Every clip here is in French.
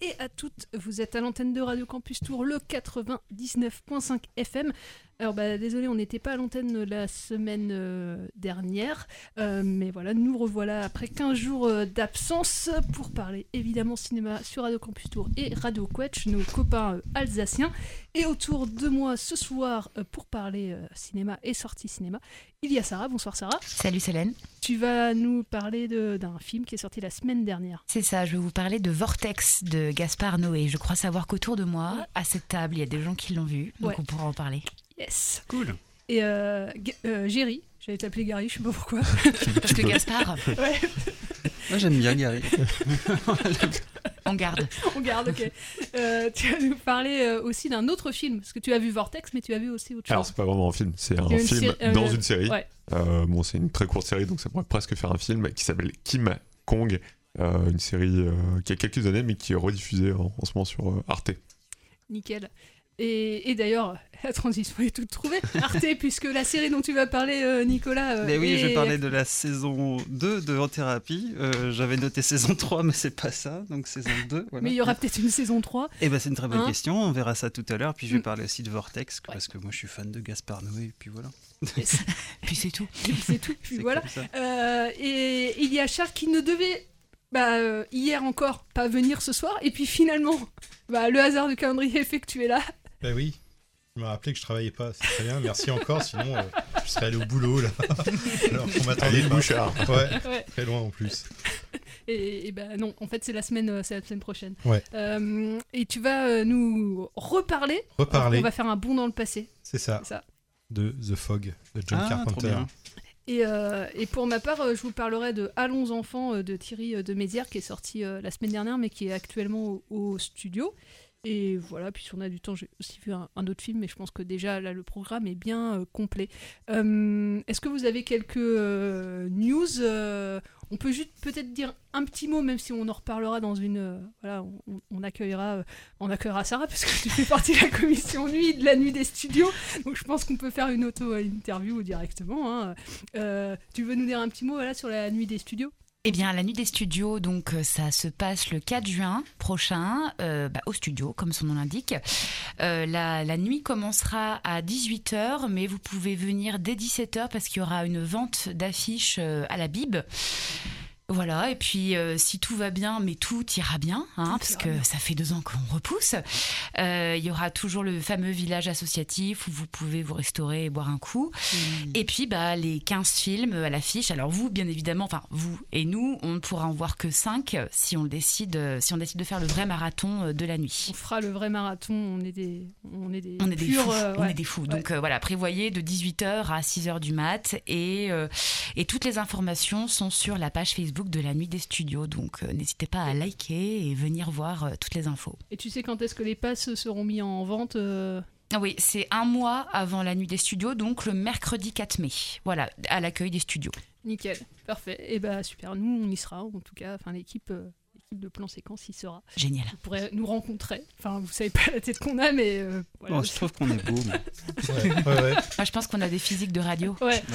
et à toutes, vous êtes à l'antenne de Radio Campus Tour, le 99.5 FM. Alors bah désolé, on n'était pas à l'antenne la semaine euh, dernière, euh, mais voilà, nous revoilà après 15 jours euh, d'absence pour parler évidemment cinéma sur Radio Campus Tour et Radio Quetch, nos copains alsaciens. Et autour de moi ce soir pour parler cinéma et sortie cinéma, il y a Sarah. Bonsoir Sarah. Salut Solène. Tu vas nous parler d'un film qui est sorti la semaine dernière. C'est ça, je vais vous parler de Vortex de Gaspard Noé. Je crois savoir qu'autour de moi, à cette table, il y a des gens qui l'ont vu, donc Ouais. on pourra en parler. Yes. Cool. Et euh, euh, Géry, j'allais t'appeler Gary, je sais pas pourquoi. Parce que Gaspard, Ouais, Moi j'aime bien Gary. on garde. on garde, ok. Euh, tu vas nous parler euh, aussi d'un autre film, parce que tu as vu Vortex, mais tu as vu aussi autre Alors, chose. c'est pas vraiment un film, c'est un film série- euh, dans une série. ouais. Euh, bon, c'est une très courte série, donc ça pourrait presque faire un film qui s'appelle Kim Kong. Euh, une série euh, qui a quelques années, mais qui est rediffusée en, en ce moment sur euh, Arte. Nickel. Et, et d'ailleurs, la transition est toute trouvée. Arte, puisque la série dont tu vas parler, euh, Nicolas. euh, Mais oui, je est- vais parler de la saison 2 de En Thérapie. Euh, J'avais noté saison 3, mais c'est pas ça, donc saison 2. Voilà. Mais il y aura peut-être une saison 3. Eh ben, c'est une très bonne Hein question, on verra ça tout à l'heure. Puis je vais Mm. parler aussi de Vortex, parce que moi je suis fan de Gaspard Noé, et puis voilà. Puis c'est tout. Et puis c'est tout. Puis voilà. et il y a Charles qui ne devait, bah, euh, hier encore, pas venir ce soir. Et puis finalement, bah, le hasard du calendrier fait que tu es là. Bah oui. Je me rappelais que je travaillais pas, c'est très bien, merci encore, sinon euh, je serais allé au boulot là. Alors qu'on m'attendait le bouchard. Ouais, Ouais. très loin en plus. Et, et bah non, en fait c'est la semaine, euh, c'est la semaine prochaine. Ouais. Euh, et tu vas euh, nous reparler. Reparler. On va faire un bond dans le passé. C'est ça. Ça. De The Fog de John Ah, trop Carpenter. Euh, et pour ma part, euh, je vous parlerai de Allons enfants euh, de Thierry de Mézières qui est sorti la semaine dernière mais qui est actuellement au studio. Et voilà, puis on a du temps, j'ai aussi vu un, autre film, mais je pense que déjà là le programme est bien euh, complet. Euh, Est-ce que vous avez quelques euh, news On peut juste peut-être dire un petit mot, même si on en reparlera dans une. voilà, on, accueillera, on accueillera Sarah parce que tu fais partie de la commission nuit de la nuit des studios. Donc je pense qu'on peut faire une auto-interview directement. hein. Tu veux nous dire un petit mot voilà, sur la nuit des studios? Eh bien, la nuit des studios, donc euh, ça se passe le 4 juin prochain euh, bah, au studio, comme son nom l'indique. Euh, la, nuit commencera à 18h, mais vous pouvez venir dès 17h parce qu'il y aura une vente d'affiches à la Bib. Voilà, et puis euh, si tout va bien, mais tout ira bien, hein, parce que ça fait deux ans qu'on repousse, euh, il y aura toujours le fameux village associatif où vous pouvez vous restaurer et boire un coup. Et puis bah, les 15 films à l'affiche. Alors vous, bien évidemment, enfin vous et nous, on ne pourra en voir que 5 si on décide, si on décide de faire le vrai marathon euh, de la nuit. On fera le vrai marathon, on est des, on est des, On est des purs, fous, euh, on est des fous. Ouais. Donc voilà, prévoyez de 18h à 6h du mat et, et toutes les informations sont sur la page Facebook de la nuit des studios. Donc euh, n'hésitez pas à liker et venir voir euh, toutes les infos. Et tu sais quand est-ce que les passes seront mis en vente euh, Ah Oui, c'est un mois avant la nuit des studios, donc le mercredi 4 mai. Voilà, à l'accueil des studios. Nickel, parfait. Et bah super, nous on y sera en tout cas, enfin l'équipe, l'équipe de plan séquence y sera. Génial. Vous pourrez nous rencontrer. Enfin, vous savez pas la tête qu'on a, mais euh, voilà. Bon, je trouve qu'on est beau. mais- Ouais, ouais, ouais. Moi, je pense qu'on a des physiques de radio. Ouais.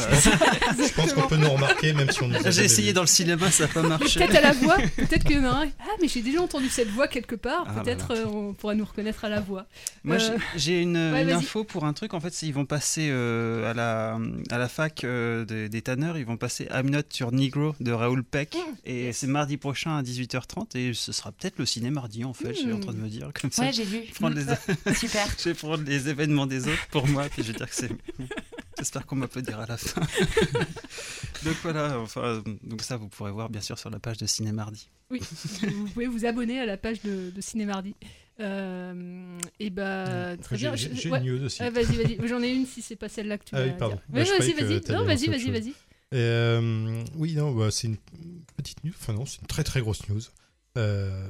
Je pense qu'on peut nous remarquer même si on nous J'ai essayé dans le cinéma, ça n'a pas marché. Peut-être à la voix, peut-être qu'il y en a un. Ah, mais j'ai déjà entendu cette voix quelque part. Ah, peut-être voilà. euh, on pourra nous reconnaître à la voix. Moi, Euh, j'ai- j'ai une, ouais, une info pour un truc. En fait, ils vont passer euh, à, la, à la fac euh, des, des tanneurs, ils vont passer I'm Not sur Negro de Raoul Peck. et c'est mardi prochain à 18h30. Et ce sera peut-être le ciné mardi, en fait. Je suis en train de me dire comme ça. Ouais, j'ai vu. Je vais prendre les, Super. je vais prendre les événements des autres pour moi. Puis je vais dire que c'est. J'espère qu'on m'applaudira à la fin. donc voilà, enfin, donc ça vous pourrez voir bien sûr sur la page de Ciné Mardi. Oui, vous pouvez vous abonner à la page de, de Ciné Mardi. Euh, et bah, très bien. j'ai- ouais. une news aussi. Ah, vas-y, vas-y. J'en ai une si c'est pas celle-là que tu Ah oui, pardon. dire. Bah, vas-y, vas-y. Non, vas-y, vas-y, vas-y. Euh, oui, non, bah, c'est une petite news. Enfin, non, c'est une très très grosse news. Euh,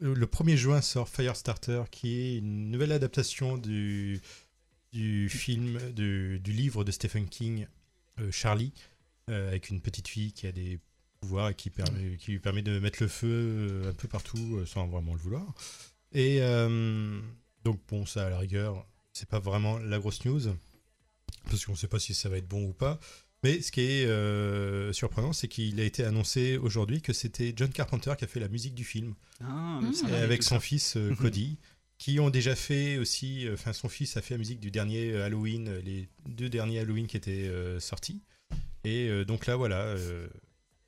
le 1er juin sort Firestarter, qui est une nouvelle adaptation du, film, du, livre de Stephen King, euh, Charlie, euh, avec une petite fille qui a des pouvoirs et qui, qui lui permet de mettre le feu un peu partout sans vraiment le vouloir. Et donc, bon, ça à la rigueur, c'est pas vraiment la grosse news, parce qu'on sait pas si ça va être bon ou pas. Mais ce qui est euh, surprenant, c'est qu'il a été annoncé aujourd'hui que c'était John Carpenter qui a fait la musique du film. Ah, Mmh. va, avec son fils euh, Cody, qui ont déjà fait aussi. euh, Enfin, son fils a fait la musique du dernier Halloween, les deux derniers Halloween qui étaient euh, sortis. Et euh, donc là, voilà, euh,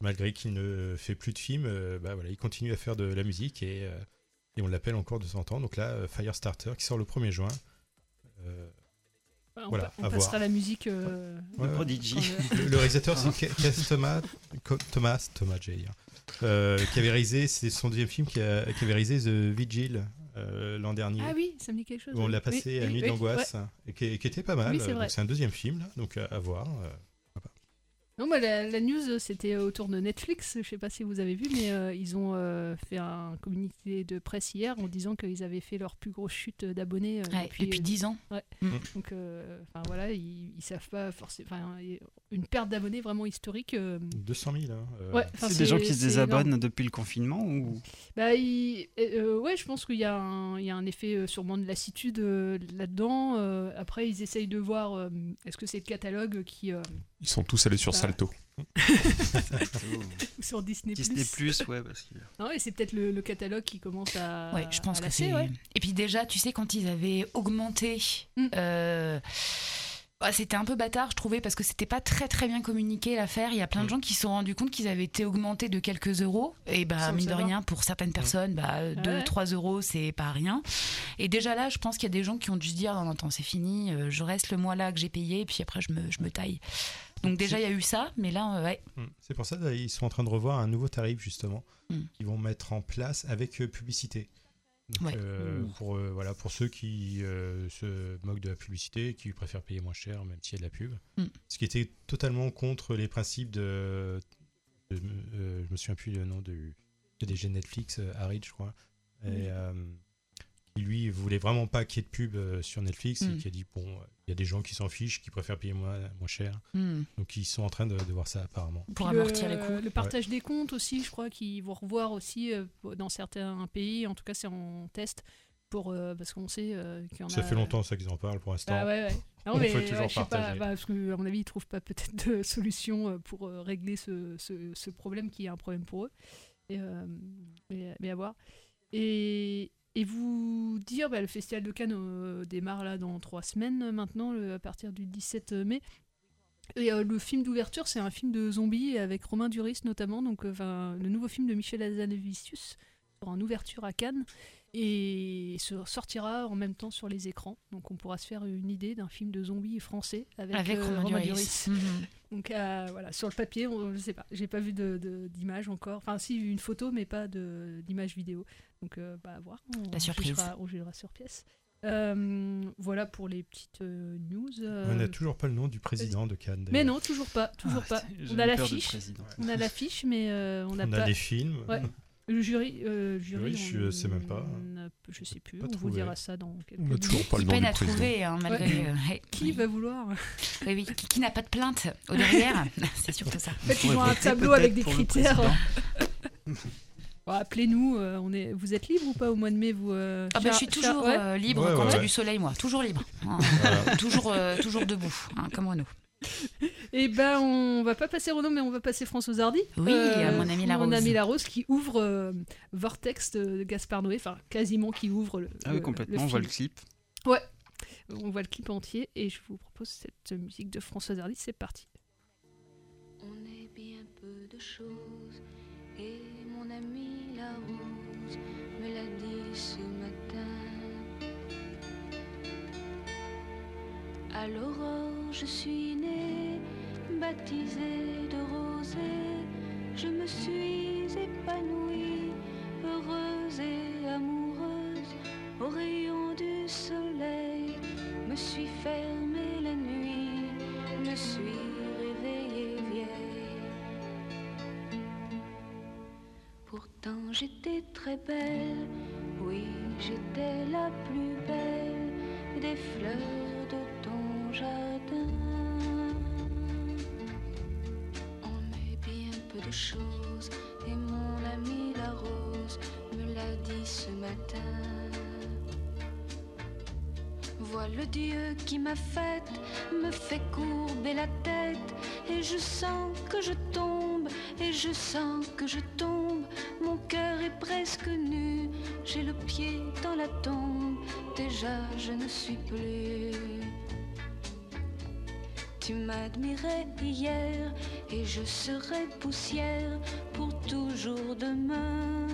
malgré qu'il ne fait plus de films, euh, bah, voilà, il continue à faire de la musique et, euh, et on l'appelle encore de temps en temps. Donc là, euh, Firestarter qui sort le 1er juin. Euh, On, Voilà, pa- on à passera voir. la musique. euh, Ouais. Prodigy. Le, le réalisateur, c'est Thomas, Thomas, Thomas, j'allais dire, euh, qui avait réalisé, c'est son deuxième film qui, a- qui avait réalisé The Vigil euh, l'an dernier. Ah oui, ça me dit quelque chose. on l'a passé Oui, à oui, Nuit oui, d'angoisse, ouais. et qui, qui était pas mal. Oui, c'est vrai. donc c'est un deuxième film, là, donc à, à voir. Euh. Non, bah, la, la news, c'était autour de Netflix. Je sais pas si vous avez vu, mais euh, ils ont euh, fait un communiqué de presse hier en disant qu'ils avaient fait leur plus grosse chute d'abonnés euh, Ouais, depuis, depuis euh, 10 ans. Ouais. Mm. Donc, euh, enfin voilà, ils, ils savent pas forcément. Une perte d'abonnés vraiment historique. euh, 200 000. hein, euh. Ouais, C'est des gens qui se désabonnent énorme. depuis le confinement ou? Bah, il- euh, ouais, je pense qu'il y, a un- il y a un effet euh, sûrement de lassitude euh, là-dedans. Euh, après, ils essayent de voir euh, est-ce que c'est le catalogue qui. Ils sont tous allés sur Bah. Salto. ou sur Disney, Disney Plus, ouais, parce que. Non, et c'est peut-être le, le catalogue qui commence à. Ouais, je pense que c'est. ouais. Et puis déjà, tu sais, quand ils avaient augmenté. Mm. euh, bah, c'était un peu bâtard, je trouvais, parce que c'était pas très très bien communiqué l'affaire. Il y a Mm. plein de gens qui se sont rendus compte qu'ils avaient été augmentés de quelques euros. Et bah, Sans mine de rien, pour certaines personnes, bah, 2, Ouais. 3 euros, c'est pas rien. Et déjà là, je pense qu'il y a des gens qui ont dû se dire non, non, attends, c'est fini, euh, je reste le mois là que j'ai payé, et puis après, je me, je me taille. Donc déjà, il y a eu ça, mais là, euh, ouais. Mm. C'est pour ça qu'ils sont en train de revoir un nouveau tarif, justement, Mm. qu'ils vont mettre en place avec euh, publicité. Donc, Ouais. euh, Ouh. pour, euh, voilà, pour ceux qui euh, se moquent de la publicité, qui préfèrent payer moins cher, même s'il y a de la pub. Mm. Ce qui était totalement contre les principes de. de- euh, je me souviens plus le nom du de Netflix, euh, Harid, je crois. Et, euh, lui voulait vraiment pas qu'il y ait de pub euh, sur Netflix Mm. et qui a dit bon, euh, il y a des gens qui s'en fichent, qui préfèrent payer moins, moins cher. Mm. Donc ils sont en train de, de voir ça apparemment. Pour Puis le- amortir les coûts. Le partage des comptes aussi, je crois qu'ils vont revoir aussi euh, dans certains pays. En tout cas, c'est en test. Pour, euh, parce qu'on sait euh, qu'il y en a. Ça fait longtemps ça qu'ils en parlent pour l'instant. Ah ouais, ouais. Non, On mais peut ouais, toujours pas, partager. bah, parce que, à mon avis, ils trouvent pas peut-être de solution pour euh, régler ce, ce- ce problème qui est un problème pour eux. Et, euh, mais, mais à voir. Et, et vous dire, bah, le Festival de Cannes euh, démarre là dans trois semaines euh, maintenant, à partir du 17 mai. Et euh, le film d'ouverture, c'est un film de zombies avec Romain Duris notamment, donc euh, le nouveau film de Michel Hazanavicius en ouverture à Cannes et se sortira en même temps sur les écrans. Donc on pourra se faire une idée d'un film de zombies français avec, Avec euh, Romain Duris. Mhm. Donc euh, voilà, sur le papier, on, je sais pas, j'ai pas vu de- de- d'image encore. Enfin si, une photo, mais pas d'image vidéo. Donc euh, bah, à voir. On, La surprise. jugera- on jugera sur pièce. Euh, voilà pour les petites euh, news. On n'a euh, toujours pas le nom du président de Cannes. mais non, toujours pas, toujours Ah, pas. On a l'affiche, on a l'affiche, mais euh, on n'a On pas. a les films. Ouais. Le jury, euh, jury, Jury, je on sais même pas. n'a- Je sais plus. Pas on vous trouvé. dira ça dans quelques On a minutes. toujours pas le Qui nom peine du à président. trouver, hein, malgré. Ouais. euh, ouais. Qui va vouloir? Oui, oui. Qui, qui n'a pas de plainte au derrière? C'est surtout ça. En fait, ils ont un tableau avec des critères. Bon, Appelez-nous, euh, on est... vous êtes libre ou pas au mois de mai vous, euh, Ah bah, je suis toujours ouais euh, libre Ouais, quand il y a du soleil, moi. Toujours libre. Hein. toujours, euh, toujours debout, hein, comme nous. Eh ben, on va pas passer Renaud, mais on va passer Françoise Hardy. Oui, à mon ami Mon Larose. ami Larose qui ouvre euh, Vortex de Gaspard Noé, enfin quasiment qui ouvre le. Ah oui, le- complètement, on voit le clip. Ouais, on voit le clip entier et je vous propose cette musique de Françoise Hardy, c'est parti. On est bien peu de choses et mon ami la rose me l'a dit ce À l'aurore, je suis née, baptisée de rosée. Je me suis épanouie, heureuse et amoureuse. Au rayon du soleil, me suis fermée la nuit, me suis réveillée vieille. Pourtant j'étais très belle, oui j'étais la plus belle des fleurs jardin. On est bien peu de choses et mon ami la rose me l'a dit ce matin. Vois le Dieu qui m'a faite, me fait courber la tête, et je sens que je tombe, et je sens que je tombe. Mon cœur est presque nu, j'ai le pied dans la tombe, déjà je ne suis plus. Tu m'admirais hier, et je serai poussière pour toujours demain.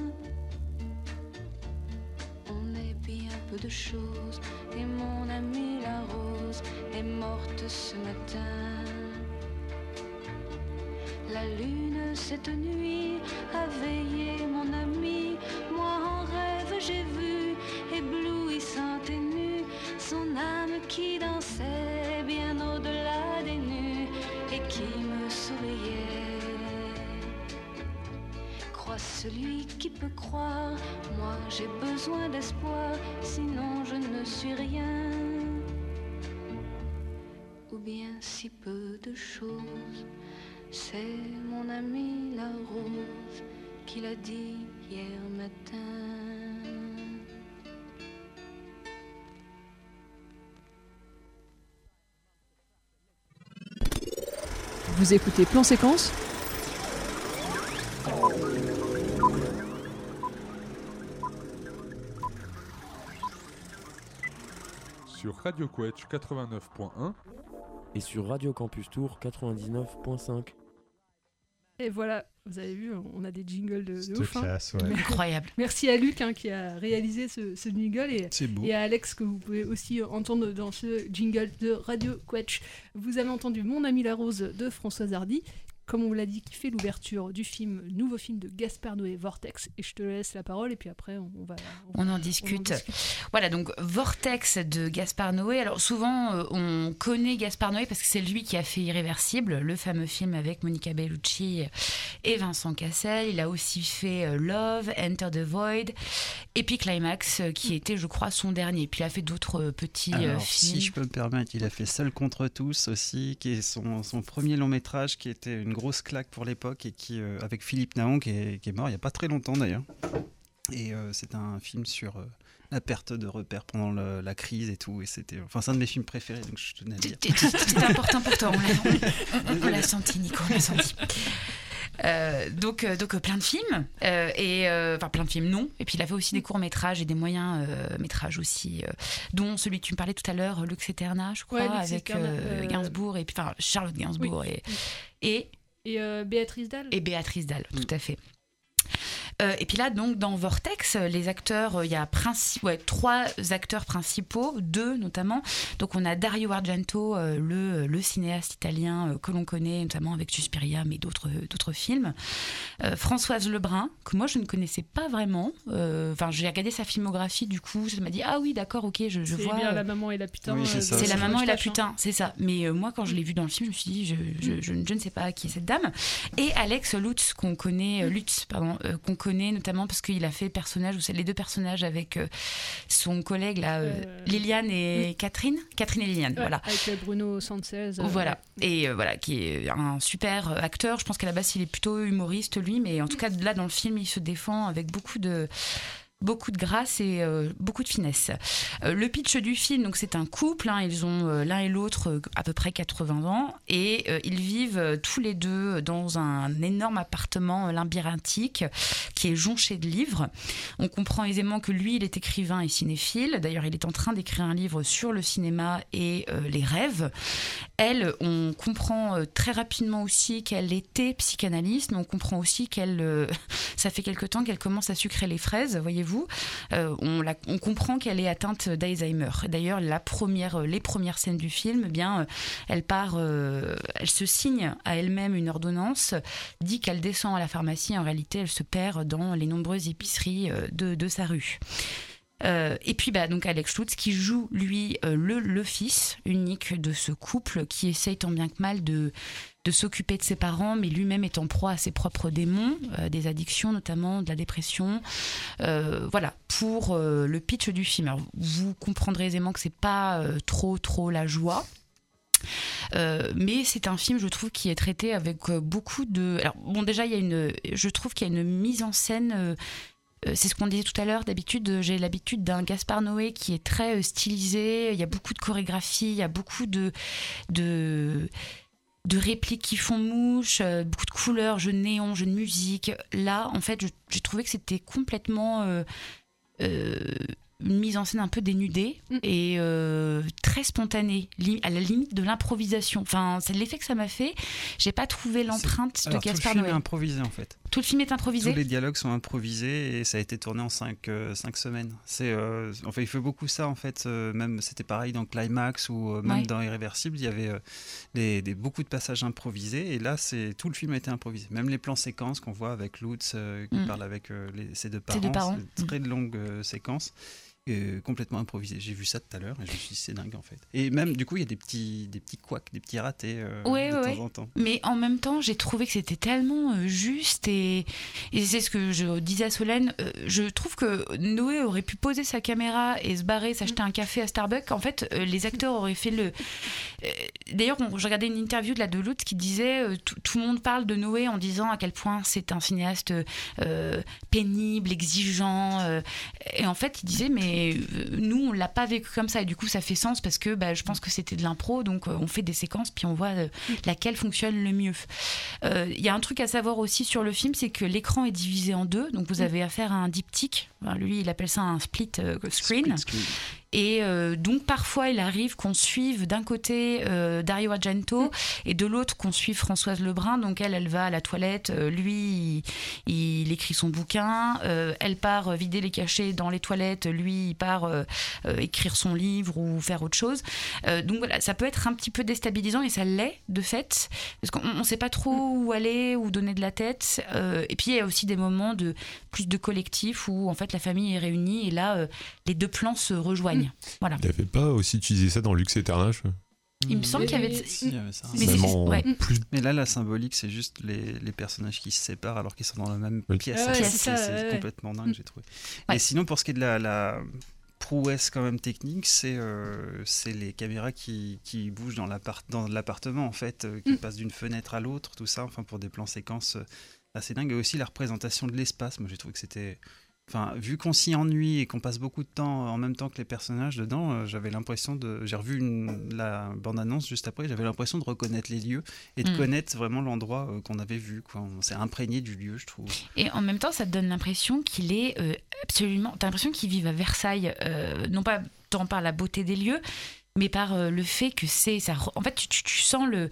On est bien peu de choses et mon amie la rose est morte ce matin. La lune cette nuit a veillé mon ami. Moi en rêve j'ai vu, éblouissante et nue, son âme qui dansait Celui qui peut croire, moi j'ai besoin d'espoir, sinon je ne suis rien. Ou bien si peu de choses, c'est mon ami la rose qui l'a dit hier matin. Vous écoutez Plan Séquence? Sur Radio Quetch 89.1 et sur Radio Campus Tour 99.5. Et voilà, vous avez vu, on a des jingles de, de C'est ouf. hein. classe, ouais. Incroyable. Merci à Luc hein, qui a réalisé ce, ce jingle et, et à Alex que vous pouvez aussi entendre dans ce jingle de Radio Quetch. Vous avez entendu Mon ami la rose de Françoise Hardy, comme on vous l'a dit, qui fait l'ouverture du film, nouveau film de Gaspard Noé, Vortex. Et je te laisse la parole et puis après on, on va. On en discute. Voilà, donc Vortex de Gaspard Noé. Alors souvent, euh, on connaît Gaspard Noé parce que c'est lui qui a fait Irréversible, le fameux film avec Monica Bellucci et Vincent Cassel. Il a aussi fait euh, Love, Enter the Void, et puis Climax, euh, qui était, je crois, son dernier. Puis il a fait d'autres petits Alors, films. si je peux me permettre, il a fait Seul contre tous aussi, qui est son, son premier long métrage, qui était une grosse claque pour l'époque et qui, euh, avec Philippe Naon, qui est, qui est mort il n'y a pas très longtemps d'ailleurs. Et euh, c'est un film sur euh, la perte de repères pendant le- la crise et tout. Et c'était, enfin, c'est un de mes films préférés, donc je tenais à le dire. C'était important pour toi, on l'a- on- on- on l'a senti, Nico, on l'a senti. Euh, donc, euh, donc euh, plein de films euh, et euh, enfin plein de films non et puis il a fait aussi des courts métrages et des moyens euh, métrages aussi euh, dont celui que tu me parlais tout à l'heure Lux Eterna je crois Ouais, avec euh, euh, Gainsbourg et puis enfin Charlotte Gainsbourg Oui. et et Et euh, Béatrice Dalle et Béatrice Dalle, tout à fait. Euh, et puis là, donc, dans Vortex, les acteurs, euh, il y a princi- ouais, trois acteurs principaux, deux notamment. Donc, on a Dario Argento, euh, le, le cinéaste italien euh, que l'on connaît, notamment avec Suspiria, mais d'autres d'autres films. Euh, Françoise Lebrun, que moi, je ne connaissais pas vraiment. Euh, Enfin, j'ai regardé sa filmographie, du coup, ça m'a dit Ah oui, d'accord, ok, je, je C'est vois. bien la maman et la putain. Oui, c'est euh, ça. de c'est la maman et la Tachin. putain, c'est ça. Mais euh, moi, quand je l'ai vu dans le film, je me suis dit, je, je, je- je ne sais pas qui est cette dame. Et Alex Lutz, qu'on connaît, Lutz, pardon, euh, qu'on connaît notamment parce qu'il a fait personnage, ou les deux personnages avec euh, son collègue là, euh, Liliane et Catherine, Catherine et Liliane, Ouais, voilà. Avec euh, Bruno Sanchez. euh, Voilà, et euh, voilà, qui est un super euh, acteur. Je pense qu'à la base, il est plutôt humoriste, lui, mais en tout cas, là, dans le film, il se défend avec beaucoup de beaucoup de grâce et euh, beaucoup de finesse. Euh, le pitch du film, donc c'est un couple, hein, ils ont euh, l'un et l'autre à peu près 80 ans et ils vivent tous les deux dans un énorme appartement labyrinthique qui est jonché de livres. On comprend aisément que lui, il est écrivain et cinéphile. D'ailleurs, il est en train d'écrire un livre sur le cinéma et les rêves. Elle, on comprend très rapidement aussi qu'elle était psychanalyste, mais on comprend aussi qu'elle, ça fait quelque temps qu'elle commence à sucrer les fraises, voyez-vous. Euh, on, comprend qu'elle est atteinte d'Alzheimer. D'ailleurs, euh, les premières scènes du film, eh bien, euh, elle part, elle se signe à elle-même une ordonnance, dit qu'elle descend à la pharmacie. En réalité, elle se perd dans les nombreuses épiceries de, sa rue. Et puis bah, donc Alex Lutz qui joue lui le, le fils unique de ce couple qui essaye tant bien que mal de, de s'occuper de ses parents mais lui-même est en proie à ses propres démons, euh, des addictions notamment, de la dépression. Euh, voilà pour euh, le pitch du film. Alors, vous comprendrez aisément que c'est pas trop trop la joie. Mais c'est un film, je trouve, qui est traité avec beaucoup de. Alors, bon, déjà, il y a une. Je trouve qu'il y a une mise en scène. c'est ce qu'on disait tout à l'heure. D'habitude, j'ai l'habitude d'un Gaspard Noé qui est très stylisé. Il y a beaucoup de chorégraphie, il y a beaucoup de de répliques qui font mouche, euh, beaucoup de couleurs, jeux de néon, jeux de musique. Là, en fait, j'ai trouvé que c'était complètement euh, euh, une mise en scène un peu dénudée et euh, très spontanée, à la limite de l'improvisation. Enfin, c'est l'effet que ça m'a fait. J'ai pas trouvé l'empreinte de Gaspard Noé. improvisé en fait. Tout le film est improvisé. Tous les dialogues sont improvisés et ça a été tourné en 5 semaines. C'est, euh, enfin, il fait beaucoup ça en fait. euh, même c'était pareil dans Climax ou euh, même Ouais. dans Irréversible, il y avait euh, des, des- beaucoup de passages improvisés et là, c'est tout le film a été improvisé. Même les plans séquences qu'on voit avec Lutz euh, qui Mm. parle avec euh, les- ses deux Ses parents, deux parents. c'est une très longue euh, séquence. Euh, complètement improvisé. J'ai vu ça tout à l'heure et je me suis dit c'est dingue en fait. Et même du coup il y a des petits des petits couacs, des petits ratés euh, Ouais, de ouais, temps en temps. Mais en même temps, j'ai trouvé que c'était tellement euh, juste et, et c'est ce que je disais à Solène. je trouve que Noé aurait pu poser sa caméra et se barrer, s'acheter un café à Starbucks. En fait, les acteurs auraient fait le. D'ailleurs, je regardais une interview de la de Lutz qui disait tout, tout le monde parle de Noé en disant à quel point c'est un cinéaste pénible, exigeant. et en fait, il disait mais euh, nous on l'a pas vécu comme ça et du coup ça fait sens parce que bah, je pense que c'était de l'impro donc euh, on fait des séquences puis on voit euh, laquelle fonctionne le mieux. Euh, Il y a un truc à savoir aussi sur le film c'est que l'écran est divisé en deux donc vous avez affaire à un diptyque. Enfin, lui il appelle ça un split euh, screen. Et euh, donc parfois il arrive qu'on suive d'un côté euh, Dario Argento et de l'autre qu'on suive Françoise Lebrun. Donc elle, elle va à la toilette, euh, lui, il, écrit son bouquin, elle part vider les cachets dans les toilettes, lui, il part écrire son livre ou faire autre chose. Donc voilà, ça peut être un petit peu déstabilisant et ça l'est de fait, parce qu'on ne sait pas trop où aller, où donner de la tête. Et puis il y a aussi des moments de plus de collectif où en fait la famille est réunie et là les deux plans se rejoignent. Voilà. Il avait pas aussi utilisé ça dans Lux Eternache Il me semble qu'il y avait. Si, il y avait ça. Mais c'est- Même en ouais. plus Mais là, la symbolique, c'est juste les, les personnages qui se séparent alors qu'ils sont dans la même pièce. Ouais, c'est ça, c'est ouais, c'est ouais. complètement dingue, j'ai trouvé. Ouais. Et sinon, pour ce qui est de la, la prouesse quand même technique, c'est euh, c'est les caméras qui, qui bougent dans l'appart- dans l'appartement, en fait, euh, qui Mm. passent d'une fenêtre à l'autre, tout ça, enfin, pour des plans séquences euh, assez dingues. Et aussi la représentation de l'espace. Moi, j'ai trouvé que c'était... Enfin, vu qu'on s'y ennuie et qu'on passe beaucoup de temps en même temps que les personnages dedans, euh, j'avais l'impression de. J'ai revu une- la bande-annonce juste après, j'avais l'impression de reconnaître les lieux et de Mm. connaître vraiment l'endroit euh, qu'on avait vu. Quoi. On s'est imprégné du lieu, je trouve. Et en même temps, ça te donne l'impression qu'il est euh, absolument. T'as l'impression qu'il vit à Versailles, euh, non pas tant par la beauté des lieux, mais par le fait que c'est. Ça, en fait, tu, tu- tu sens le.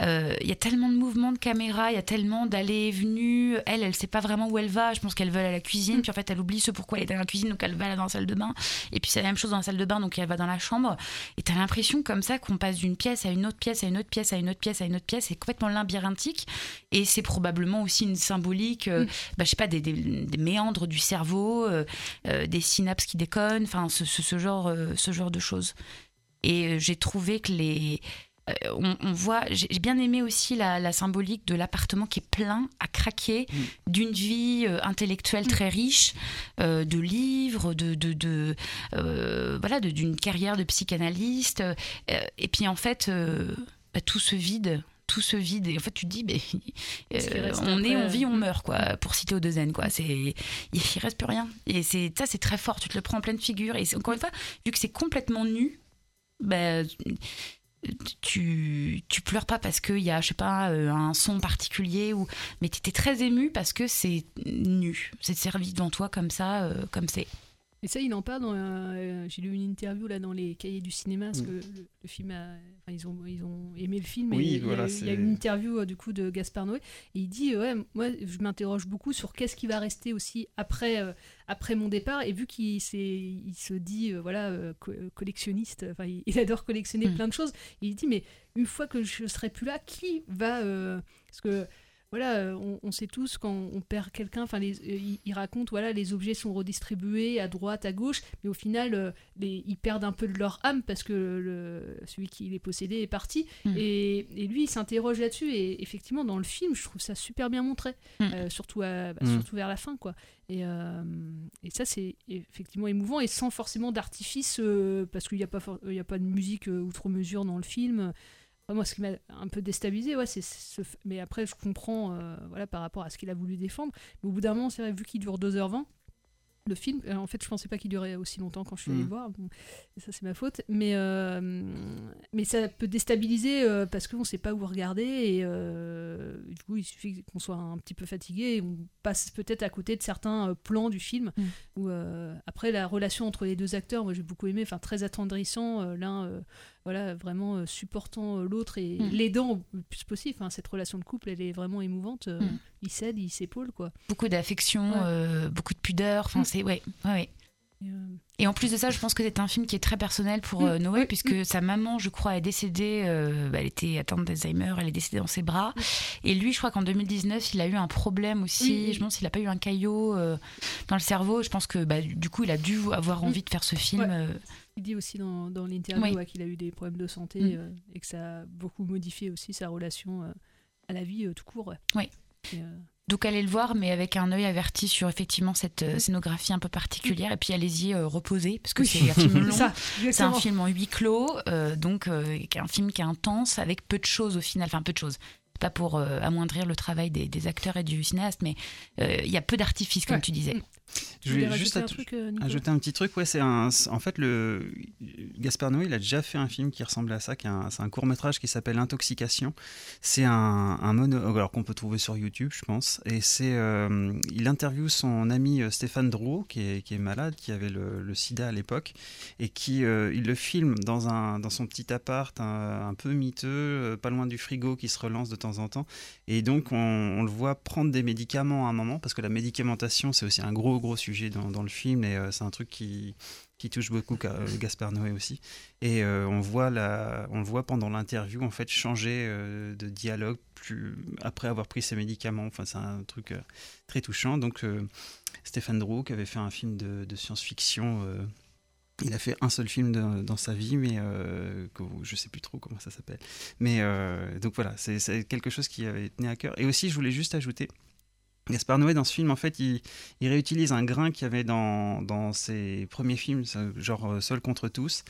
Euh, Il y a tellement de mouvements de caméra, il y a tellement d'allées et venues. Elle, elle sait pas vraiment où elle va. Je pense qu'elle veut aller à la cuisine, puis en fait, elle oublie ce pourquoi elle est dans la cuisine, donc elle va aller dans la salle de bain. Et puis c'est la même chose dans la salle de bain, donc elle va dans la chambre. Et t'as l'impression comme ça qu'on passe d'une pièce à une autre pièce, à une autre pièce, à une autre pièce, à une autre pièce. C'est complètement labyrinthique. Et c'est probablement aussi une symbolique, euh, bah, je sais pas, des, des- des méandres du cerveau, euh, euh, des synapses qui déconnent, enfin ce, ce- ce genre, euh, ce genre de choses. Et euh, j'ai trouvé que les, euh, on, on voit, j'ai bien aimé aussi la, la symbolique de l'appartement qui est plein à craquer d'une vie euh, intellectuelle très riche, euh, de livres, de, de, de, euh, voilà, d'une carrière de psychanalyste. euh, et puis en fait, euh, bah, tout se vide. Tout se vide et en fait tu te dis mais, euh, on est on vit on euh, meurt quoi pour citer au deux quoi c'est il, reste plus rien et c'est ça c'est très fort tu te le prends en pleine figure et encore une fois vu que c'est complètement nu bah, tu, tu pleures pas parce qu'il y a, je sais pas, euh, un son particulier, ou... mais tu étais très ému parce que c'est nu. C'est servi devant toi comme ça, euh, comme c'est. Et ça, il en parle. dans, euh, J'ai lu une interview là dans les cahiers du cinéma, parce Mm. que le, le film a- enfin, ils, ont, ils ont aimé le film. et Oui, il, y a, voilà, eu- il y a c'est- une interview euh, du coup de Gaspard Noé. Et il dit Ouais, moi, je m'interroge beaucoup sur qu'est-ce qui va rester aussi après, euh, après mon départ. Et vu qu'il il se dit euh, voilà, co- collectionniste, enfin, il, il adore collectionner Mm. plein de choses. Il dit Mais une fois que je serai plus là, qui va. Parce que voilà, euh, on, on sait tous quand on perd quelqu'un, enfin, les- euh, il, il raconte, voilà, les objets sont redistribués à droite, à gauche, mais au final, euh, les- ils perdent un peu de leur âme parce que le, celui qui les possédait est parti. Mm. Et, et lui, il s'interroge là-dessus. Et effectivement, dans le film, je trouve ça super bien montré, Mm. euh, surtout, à- bah, Mm. surtout vers la fin, quoi. Et, euh, et ça, c'est effectivement émouvant et sans forcément d'artifice, euh, parce qu'il n'y a, pas for- il y a pas de musique euh, outre mesure dans le film. Moi, ce qui m'a un peu déstabilisé, ouais, c'est ce. Mais après, je comprends, euh, voilà, par rapport à ce qu'il a voulu défendre. Mais au bout d'un moment, c'est vrai, vu qu'il dure 2h20, le film, euh, en fait, je pensais pas qu'il durait aussi longtemps quand je suis allée Mhm. le voir. Bon, ça, c'est ma faute. Mais, euh, mais ça peut déstabiliser euh, parce qu'on sait pas où regarder. Et du coup, il suffit qu'on soit un petit peu fatigué et on passe peut-être à côté de certains plans du film. Mhm. Où, après, la relation entre les deux acteurs, moi, j'ai beaucoup aimé. Enfin, très attendrissant. L'un, voilà, vraiment euh, supportant euh, l'autre et Mhm. l'aidant le plus possible. Enfin, cette relation de couple, elle est vraiment émouvante. Euh, Mhm. Il s'aide, il s'épaule, quoi. Beaucoup d'affection, Ouais. euh, beaucoup de pudeur. Enfin, Mm. c'est. Ouais, ouais, ouais. Et, euh, Et en plus de ça, je pense que c'est un film qui est très personnel pour Mm, euh, Noé, puisque sa maman, je crois, est décédée. euh, bah, elle était atteinte d'Alzheimer, elle est décédée dans ses bras. Et lui, je crois qu'en 2019, il a eu un problème aussi. Oui. Je demande s'il n'a pas eu un caillot euh, dans le cerveau. Je pense que bah, du coup, il a dû avoir Mm. envie de faire ce film. Ouais. Il dit aussi dans, dans l'interview Oui. ouais, qu'il a eu des problèmes de santé Mm. et que ça a beaucoup modifié aussi sa relation à la vie tout court. ouais. Oui. Et, Donc allez le voir, mais avec un œil averti sur effectivement cette euh, scénographie un peu particulière. Et puis allez-y euh, reposer, parce que Oui. c'est un film long. C'est un film en huis clos, euh, donc euh, un film qui est intense, avec peu de choses au final. Enfin, peu de choses. Pas pour amoindrir le travail des, des acteurs et du cinéaste, mais il y a peu d'artifices, comme Ouais. tu disais. Je voulais juste un truc, euh, ajouter un petit truc. Ouais, c'est un. En fait, le Gaspard Noé, il a déjà fait un film qui ressemble à ça. qui est un- C'est un court métrage qui s'appelle Intoxication. C'est un, un mono, alors qu'on peut trouver sur YouTube, je pense. Et c'est, euh, il interviewe son ami euh, Stéphane Drouot, qui est, qui est malade, qui avait le, le SIDA à l'époque, et qui, euh, il le filme dans un, dans son petit appart, un, un peu miteux, pas loin du frigo, qui se relance de temps en temps. Et donc, on, on le voit prendre des médicaments à un moment, parce que la médicamentation, c'est aussi un gros, gros sujet dans, le film, et euh, c'est un truc qui, touche beaucoup euh, Gaspard Noé aussi. Et euh, on, voit la, on le voit pendant l'interview, en fait, changer de dialogue plus, après avoir pris ses médicaments. Enfin, c'est un truc très touchant. Donc, Stéphane Drouot, qui avait fait un film de, science-fiction... il a fait un seul film dans sa vie, mais euh, je sais plus trop comment ça s'appelle. Mais donc voilà, c'est quelque chose qui avait tenu à cœur. Et aussi, je voulais juste ajouter, Gaspard Noé dans ce film, en fait, il, il réutilise un grain qu'il y avait dans, dans ses premiers films, genre euh, Seul contre tous.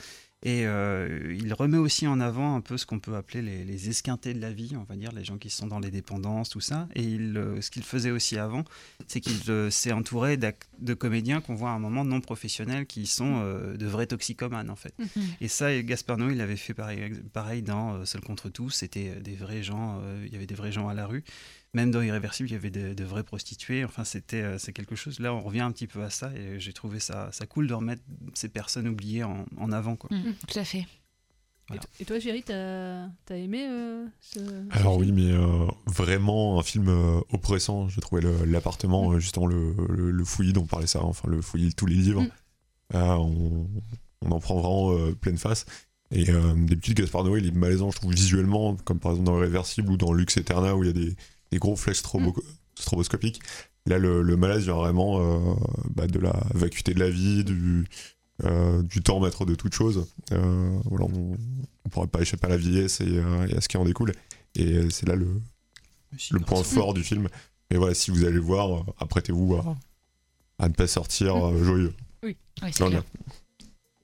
Et euh, il remet aussi en avant un peu ce qu'on peut appeler les, les esquintés de la vie, on va dire, les gens qui sont dans les dépendances, tout ça. Et il, euh, ce qu'il faisait aussi avant, c'est qu'il euh, s'est entouré de comédiens qu'on voit à un moment non professionnels qui sont euh, de vrais toxicomanes, en fait. Mhm. Et ça, Gaspard Noé, il avait fait pareil, pareil dans Seul contre tous. C'était des vrais gens, il y avait des vrais gens à la rue. Même dans Irréversible, il y avait de, de vraies prostituées. Enfin, c'était euh, c'est quelque chose. Là, on revient un petit peu à ça et j'ai trouvé ça, ça cool de remettre ces personnes oubliées en, en avant. Quoi. Mm, tout à fait. Voilà. Et toi, Géry, t'as as aimé euh, ce. Alors oui, mais euh, vraiment un film euh, oppressant. J'ai trouvé l'appartement, euh, justement le, le, le fouillis dont parlait ça, enfin le fouillis, tous les livres. Mm. Euh, on, on en prend vraiment euh, pleine face. Et euh, d'habitude, Gaspard Noé, il est malaisant, je trouve, visuellement, comme par exemple dans Irréversible ou dans Lux Eterna, où il y a des, des gros flèches strobo- stroboscopiques. Là, le, le malaise vient vraiment euh, bah, de la vacuité de la vie, du, euh, du temps maître de toute chose. Euh, voilà, on ne pourrait pas échapper à la vieillesse et, euh, et à ce qui en découle. Et c'est là le, le point fort du film. Mais voilà, si vous allez le voir, apprêtez-vous à, à ne pas sortir euh, joyeux. Oui, Non, non.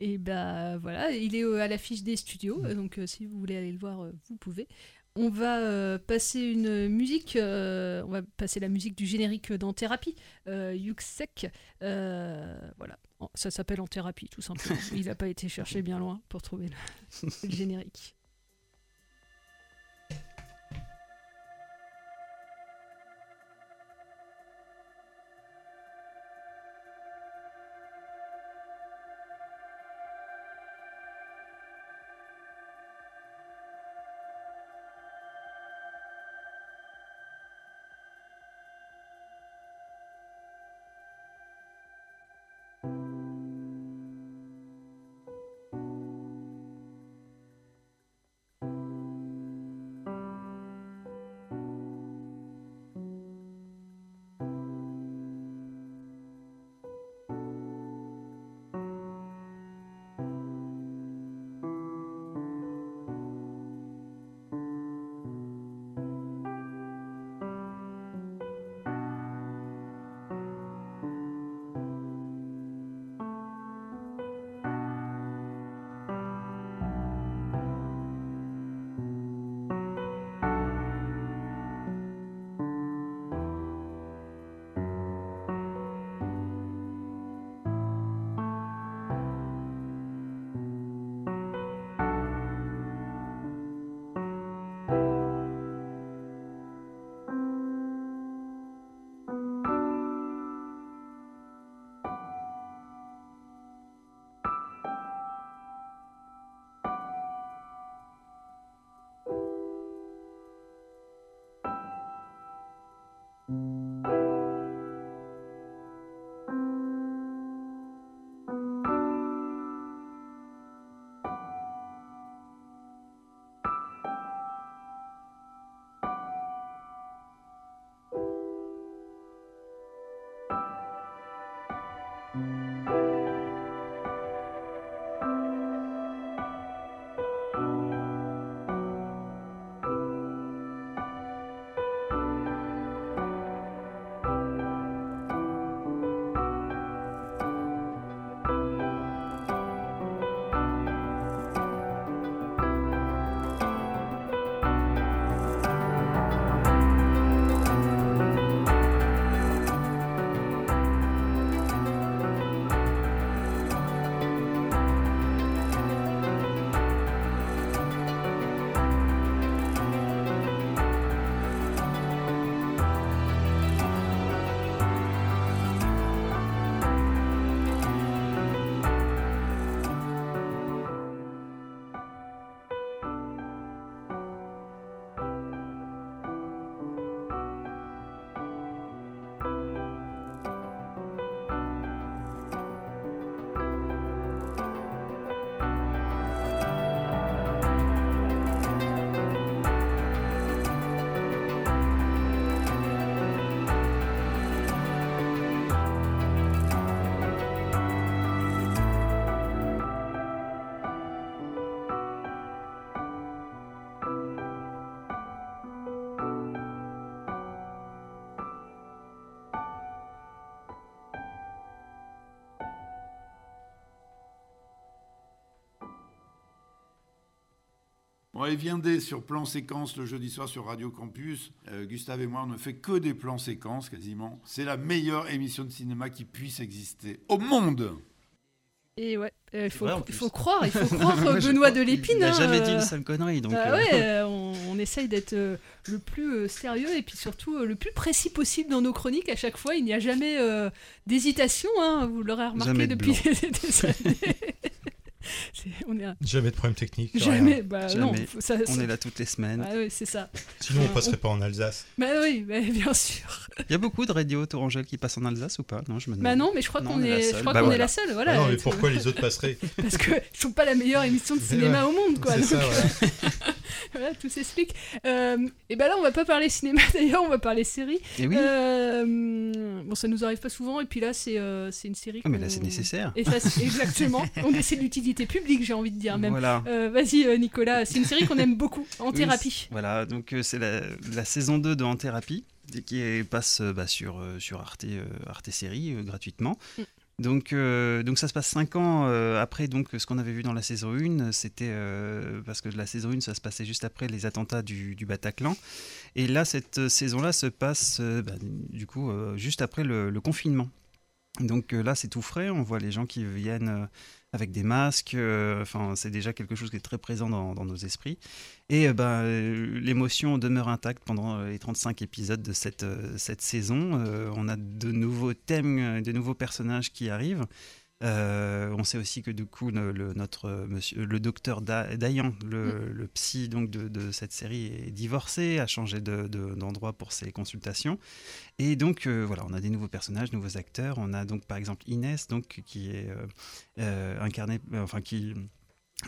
Et bah voilà, il est à l'affiche des studios, euh, donc si vous voulez aller le voir, vous pouvez. On va euh, passer une musique, euh, on va passer la musique du générique dans Thérapie, euh, Yuxek. euh, voilà, ça s'appelle En Thérapie tout simplement. il n'a pas été cherché bien loin pour trouver le, le générique. Bon, et viendez sur plan séquence le jeudi soir sur Radio Campus. Euh, Gustave et moi, on ne fait que des plans séquences quasiment. C'est la meilleure émission de cinéma qui puisse exister au monde. Et ouais, euh, il faut, il croire, il faut croire Benoît de Lépine. qu'il a hein, jamais dit euh, une seule connerie, donc, bah euh. ouais, euh, on, on essaye d'être euh, le plus euh, sérieux et puis surtout euh, le plus précis possible dans nos chroniques. À chaque fois, il n'y a jamais euh, d'hésitation. hein, vous l'aurez remarqué depuis des années. C'est- on est Jamais de problème technique. Jamais, rien. bah non, ça- On est là toutes les semaines. Ah oui, c'est ça. Sinon, on passerait pas en Alsace. Bah oui, bah, bien sûr. Il y a beaucoup de radio Tourangelle qui passent en Alsace ou pas? Non, je me demande. Bah non, mais je crois Non, qu'on on est je seule. crois Bah qu'on est la seule. Voilà, Ah non, mais pourquoi les autres passeraient? Parce que je trouve pas la meilleure émission de cinéma Ouais, au monde, quoi. c'est ça, donc, voilà. voilà, tout s'explique. Euh, et ben là, on va pas parler cinéma d'ailleurs, on va parler série. Et oui. Euh, bon, ça nous arrive pas souvent, et puis là, c'est euh, c'est une série. Ah, mais là, c'est nécessaire. Et ça, exactement. on essaie de l'utilité publique, j'ai envie de dire même. Voilà. Vas-y, Nicolas, c'est une série qu'on aime beaucoup, en thérapie. Voilà, donc c'est la, la saison 2 de En Thérapie qui passe bah, sur, sur Arte, Arte Série gratuitement. Mm. Donc, euh, donc ça se passe 5 ans euh, après donc, ce qu'on avait vu dans la saison 1. C'était euh, parce que la saison 1, ça se passait juste après les attentats du, du Bataclan. Et là, cette saison-là se passe bah, du coup juste après le, confinement. Donc là, c'est tout frais. On voit les gens qui viennent avec des masques. euh, Enfin, c'est déjà quelque chose qui est très présent dans, nos esprits. Et euh, ben, euh, l'émotion demeure intacte pendant les 35 épisodes de cette, cette saison. On a de nouveaux thèmes, de nouveaux personnages qui arrivent. Euh, on sait aussi que du coup le, le- notre euh, monsieur, le docteur Da- Dayan, le, le psy donc de, de cette série, est divorcé, a changé de- de- d'endroit pour ses consultations. Et donc euh, voilà, on a des nouveaux personnages, nouveaux acteurs. On a donc par exemple Inès, donc qui est euh, incarnée, enfin qui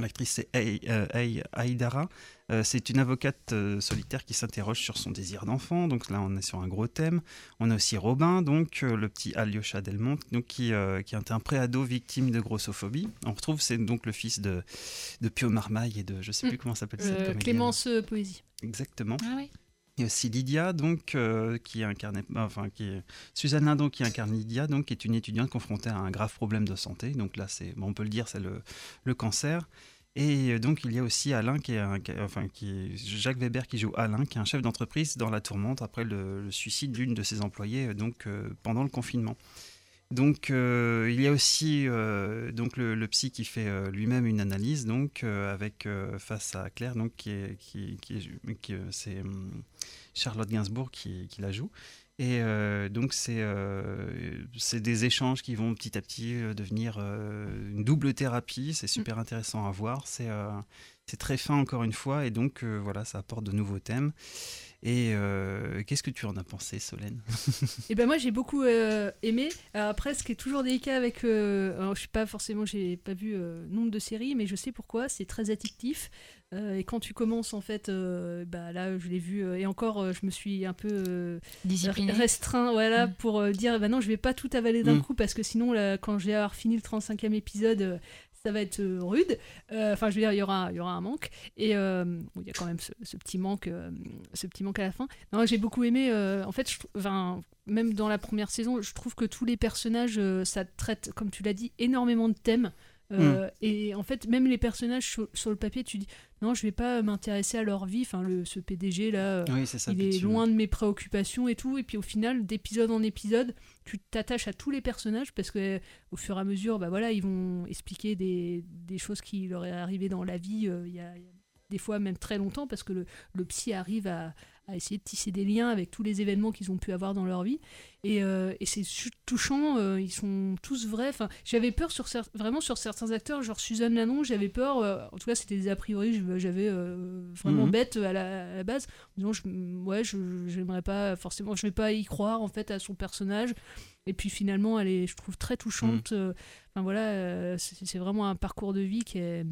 L'actrice, c'est Ai- euh, Aïdara. Euh, c'est une avocate euh, solitaire qui s'interroge sur son désir d'enfant. Donc là, on est sur un gros thème. On a aussi Robin, donc le petit Alyosha Delmont, donc qui, qui est un préado victime de grossophobie. On retrouve, c'est donc le fils de, de Pio Marmaille et de, je sais plus Mm. comment s'appelle cette comédienne. Clémence Poésie. Exactement. Ah oui. Il y a aussi Lydia, donc, euh, qui enfin, qui est Suzanne qui incarne Lydia, donc, qui est une étudiante confrontée à un grave problème de santé. Donc là, c'est, bon, on peut le dire, c'est le, cancer. Et euh, donc, il y a aussi Alain, qui est, un- enfin, qui est Jacques Weber qui joue Alain, qui est un chef d'entreprise dans la tourmente après le, suicide d'une de ses employées, euh, donc, pendant le confinement. Donc, euh, il y a aussi euh, donc le, le psy qui fait euh, lui-même une analyse, donc avec face à Claire, donc qui est, qui, qui est- qui, c'est hum, Charlotte Gainsbourg qui, qui la joue. Et donc c'est c'est des échanges qui vont petit à petit devenir une double thérapie. C'est super intéressant à voir. C'est c'est très fin encore une fois, et donc voilà, ça apporte de nouveaux thèmes. Et euh, qu'est-ce que tu en as pensé, Solène Et ben moi j'ai beaucoup euh, aimé. Alors après, ce qui est toujours délicat avec, euh, alors je suis pas forcément, j'ai pas vu euh, nombre de séries, mais je sais pourquoi. C'est très addictif. Euh, et quand tu commences en fait, euh, bah là je l'ai vu euh, et encore, euh, je me suis un peu euh, restreint, voilà, Mm. pour euh, dire bah non je vais pas tout avaler d'un Mm. coup parce que sinon là, quand je vais avoir fini le 35e épisode. Ça va être euh, rude. Euh, Enfin, je veux dire, il y aura, y aura un manque. Et euh, il y a quand même ce, petit manque, ce petit manque à la fin. Non, j'ai beaucoup aimé. en fait, même dans la première saison, je trouve que tous les personnages, ça traite, comme tu l'as dit, énormément de thèmes. Euh, Et en fait, même les personnages sur, sur le papier, tu dis non, je vais pas m'intéresser à leur vie. Enfin, le, ce PDG là, euh, Oui, c'est ça, il est loin de mes préoccupations et tout. Et puis au final, d'épisode en épisode, tu t'attaches à tous les personnages parce que euh, au fur et à mesure, bah voilà, ils vont expliquer des, des choses qui leur est arrivé dans la vie. euh, Il y, a, il y a des fois même très longtemps parce que le, le psy arrive à, à essayer de tisser des liens avec tous les événements qu'ils ont pu avoir dans leur vie. Et, euh, et c'est touchant, euh, ils sont tous vrais. Enfin, j'avais peur sur vraiment sur certains acteurs, genre Suzanne Lanon, j'avais peur, euh, en tout cas c'était des a priori, j'avais vraiment Mhm. bête à la, à la base, en disant, je, ouais, j'aimerais pas forcément, je vais pas y croire en fait à son personnage. Et puis finalement, elle est, je trouve, très touchante. euh, Enfin voilà, c'est c'est vraiment un parcours de vie qui est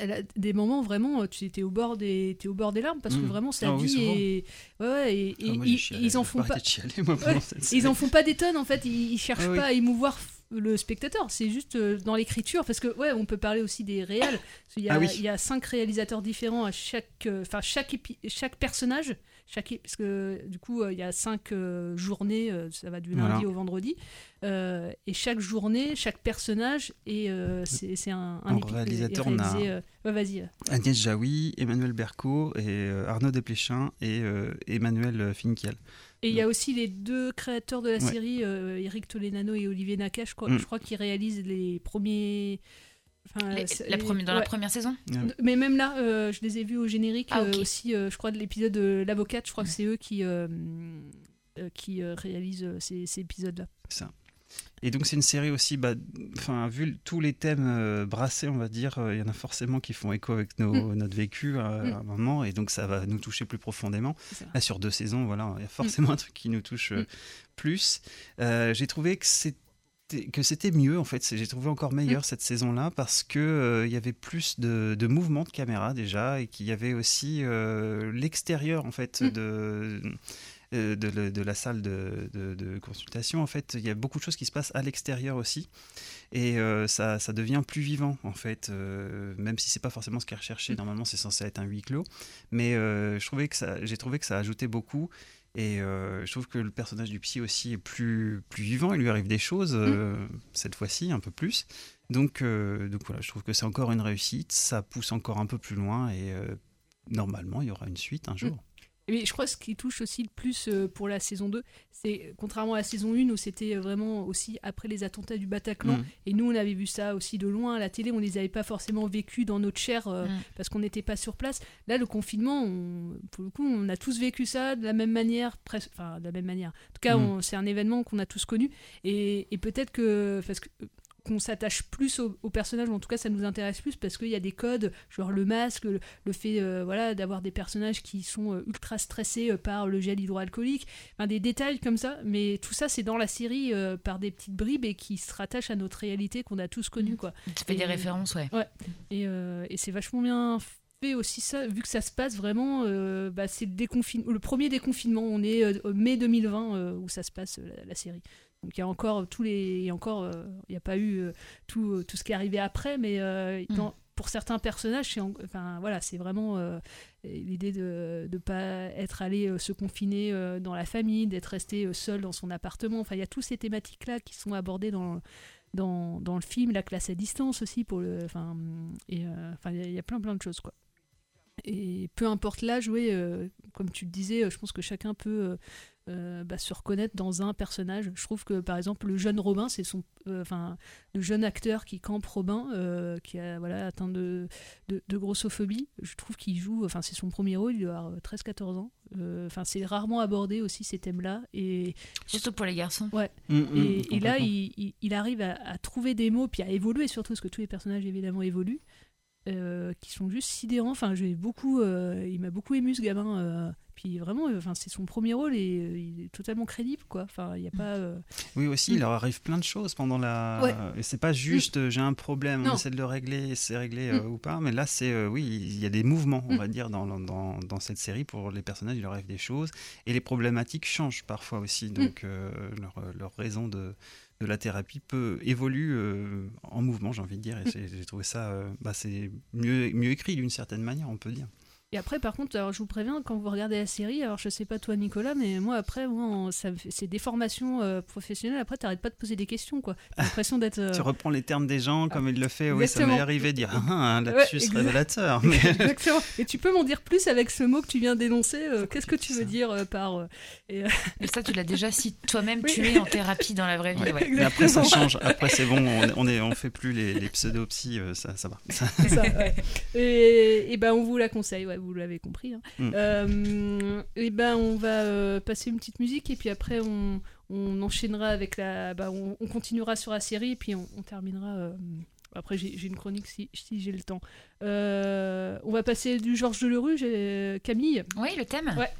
elle a des moments vraiment euh, tu étais au bord des t'es au bord des larmes parce que Mm. vraiment sa Ah oui, vie souvent. est ouais, ouais et, et Ah, moi, ils, j'ai chialé, ils en font pas chialer, moi, Ouais, ils en font pas des tonnes en fait ils, ils cherchent Ah oui. pas à émouvoir le spectateur c'est juste euh, dans l'écriture parce que ouais on peut parler aussi des réels y a, Ah oui. il y a cinq réalisateurs différents à chaque euh, enfin chaque épi- chaque personnage chaque parce que du coup euh, il y a cinq euh, journées euh, ça va du lundi Voilà. au vendredi et chaque journée chaque personnage et c'est un, un réalisateur, on a- ouais, vas-y. Agnès Jaoui, Emmanuel Berco et Arnaud Desplechin et Emmanuel Finkiel. Et il y a aussi les deux créateurs de la Ouais. série, euh, Eric Toledano et Olivier Naka, je crois, Mm. crois qu'ils réalisent les premiers. Enfin, Les- c'est- la les- première- dans la première saison Ah Mais même là, euh, je les ai vus au générique Ah, euh, aussi, euh, je crois, de l'épisode de L'Avocate, je crois que c'est eux qui, qui euh, réalisent ces, ces épisodes-là. Ça. Et donc c'est une série aussi, bah, enfin vu tous les thèmes euh, brassés, on va dire, euh, il y en a forcément qui font écho avec nos, Mm. notre vécu à, Mm. à un moment, et donc ça va nous toucher plus profondément. C'est. Là sur deux saisons, voilà, il y a forcément un truc qui nous touche euh, Mm. plus. Euh, J'ai trouvé que c'était c'était que c'était mieux en fait. J'ai trouvé encore meilleur Mm. cette saison-là parce que euh, il y avait plus de, de mouvements de caméra déjà et qu'il y avait aussi euh, l'extérieur en fait Mm. de euh, de, la salle de, consultation. En fait, il y a beaucoup de choses qui se passent à l'extérieur aussi et euh, ça, ça devient plus vivant en fait. euh, même si c'est pas forcément ce qui est recherché. Normalement, c'est censé être un huis clos, mais euh, j'ai trouvé que ça ajoutait beaucoup. Et euh, je trouve que le personnage du psy aussi est plus, plus vivant, il lui arrive des choses, euh, cette fois-ci, un peu plus. Donc, euh, donc voilà, je trouve que c'est encore une réussite, ça pousse encore un peu plus loin et normalement, il y aura une suite un jour. Et je crois que ce qui touche aussi le plus euh, pour la saison 2, c'est contrairement à la saison 1 où c'était euh, vraiment aussi après les attentats du Bataclan, Mm. et nous on avait vu ça aussi de loin à la télé, on les avait pas forcément vécus dans notre chair euh, Mm. parce qu'on n'était pas sur place. Là, le confinement, on- pour le coup, on a tous vécu ça de la même manière, presque, enfin de la même manière. En tout cas, Mm. c'est un événement qu'on a tous connu, et, et peut-être que parce que qu'on s'attache plus au, au personnage, ou en tout cas ça nous intéresse plus parce qu'il y a des codes, genre le masque, le, le fait euh, voilà, d'avoir des personnages qui sont euh, ultra stressés euh, par le gel hydroalcoolique, enfin, des détails comme ça, mais tout ça c'est dans la série par des petites bribes et qui se rattachent à notre réalité qu'on a tous connue. Quoi. Ça fait des références, ouais. Ouais, et, et c'est vachement bien fait aussi ça, vu que ça se passe vraiment, bah, c'est le, le premier déconfinement, on est mai 2020 euh, où ça se passe la, la série. Donc il y a encore tous les, il y a encore, euh, il n'y a pas eu euh, tout, euh, tout ce qui est arrivé après, mais dans- pour certains personnages, c'est en- enfin voilà, c'est vraiment euh, l'idée de ne pas être allé euh, se confiner euh, dans la famille, d'être resté seul dans son appartement. Enfin, il y a toutes ces thématiques là qui sont abordées dans dans, dans le film, la classe à distance aussi pour le, enfin et enfin il y a- il y, a plein plein de choses quoi. Et peu importe l'âge, oui, comme tu le disais, je pense que chacun peut euh, bah, se reconnaître dans un personnage. Je trouve que par exemple le jeune Robin, c'est son, euh, enfin le jeune acteur qui campe Robin, euh, qui a voilà atteint de, de, de grossophobie. Je trouve qu'il joue, enfin c'est son premier rôle, il doit avoir 13-14 ans. Euh, Enfin c'est rarement abordé aussi ces thèmes-là et Surtout pour les garçons. Ouais. Mm, mm, et, et là, il, il- il arrive à, à trouver des mots, puis à évoluer surtout, parce que tous les personnages évidemment évoluent, euh, qui sont juste sidérants. Enfin, j'ai beaucoup, euh, il m'a beaucoup ému ce gamin. Puis vraiment, euh, enfin, c'est son premier rôle et euh, il est totalement crédible, quoi. Enfin, il n'y a pas. euh, Oui, aussi, Mm. il leur arrive plein de choses pendant la. Ouais. Et c'est pas juste euh, j'ai un problème, on essaie de le régler, c'est réglé euh, Mm. ou pas, mais là, c'est euh, oui, il y a des mouvements, on Mm. va dire, dans, dans, dans cette série pour les personnages, il leur arrive des choses et les problématiques changent parfois aussi, Mm. donc euh, leur, leur raison de, de la thérapie peut évolue euh, en mouvement, j'ai envie de dire, et Mm. j'ai trouvé ça, euh, bah, c'est mieux, mieux écrit d'une certaine manière, on peut dire. Et après, par contre, alors, je vous préviens, quand vous regardez la série, alors je sais pas toi, Nicolas, mais moi, après, moi, c'est des formations euh, professionnelles. Après, t'arrêtes pas de poser des questions, quoi. T'as l'impression d'être. euh, Tu reprends les termes des gens comme il le fait, oui, ça m'est Exactement. arrivé de dire ah, un Ouais, lapsus exact- révélateur. mais- Exactement. Et tu peux m'en dire plus avec ce mot que tu viens d'énoncer. euh, Qu'est-ce que tu veux dire euh, par. euh, et, euh, Et ça, tu l'as déjà si toi-même Oui. tu es en thérapie dans la vraie vie. Ouais. ouais. Mais après, ça change. Après, c'est bon, on, on, est, on fait plus les, les pseudo-psy, euh, ça, ça va. C'est ça, ouais. Et, et ben on vous la conseille, ouais, vous l'avez compris. hein. Mm. Euh, et ben on va euh, passer une petite musique et puis après on, on enchaînera avec la, bah, on, on continuera sur la série et puis on, on terminera. euh, après j'ai une chronique si, si j'ai le temps. Euh, on va passer du Georges Delerue, j'ai- Camille. Oui, le thème. Ouais.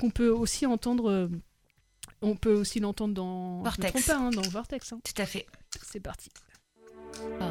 Qu'on peut aussi entendre. euh, on peut aussi l'entendre dans. je me Vortex. pas, hein, dans Vortex. hein. Tout à fait. C'est parti. Ah,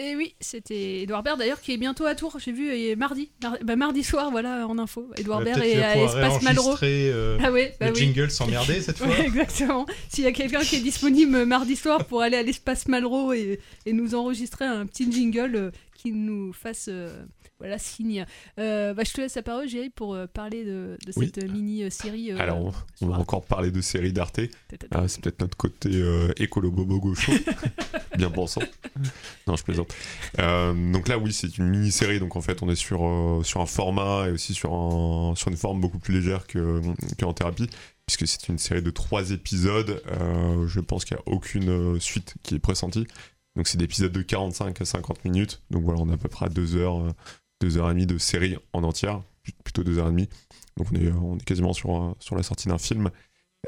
Et oui, c'était Edouard Baird d'ailleurs qui est bientôt à Tours. J'ai vu et mardi, mar- bah, mardi soir, voilà en info. Edouard Baird est à Espace Malraux. euh, ah ouais, bah le oui. jingle sans merder, cette fois. Ouais, exactement. S'il y a quelqu'un qui est disponible mardi soir pour aller à l'Espace Malraux et, et nous enregistrer un petit jingle euh, qui nous fasse euh, voilà signe. Euh, bah, je te laisse la parole, Géry, pour euh, parler de, de Oui. cette mini série. euh, Alors, on, on va encore parler de séries d'Arte. Ah, c'est peut-être notre côté euh, écolo bobo gaucho, bien pensant. Non, je plaisante. Donc là, oui, c'est une mini-série. Donc en fait, on est sur, sur un format et aussi sur, un, sur une forme beaucoup plus légère que, qu'en thérapie, puisque c'est une série de trois épisodes. Euh, je pense qu'il n'y a aucune suite qui est pressentie. Donc c'est des épisodes de 45 à 50 minutes. Donc voilà, on est à peu près à 2 heures, euh, deux heures et demie de série en entière, plutôt 2 heures et demie. Donc on est, est quasiment sur, un- sur la sortie d'un film.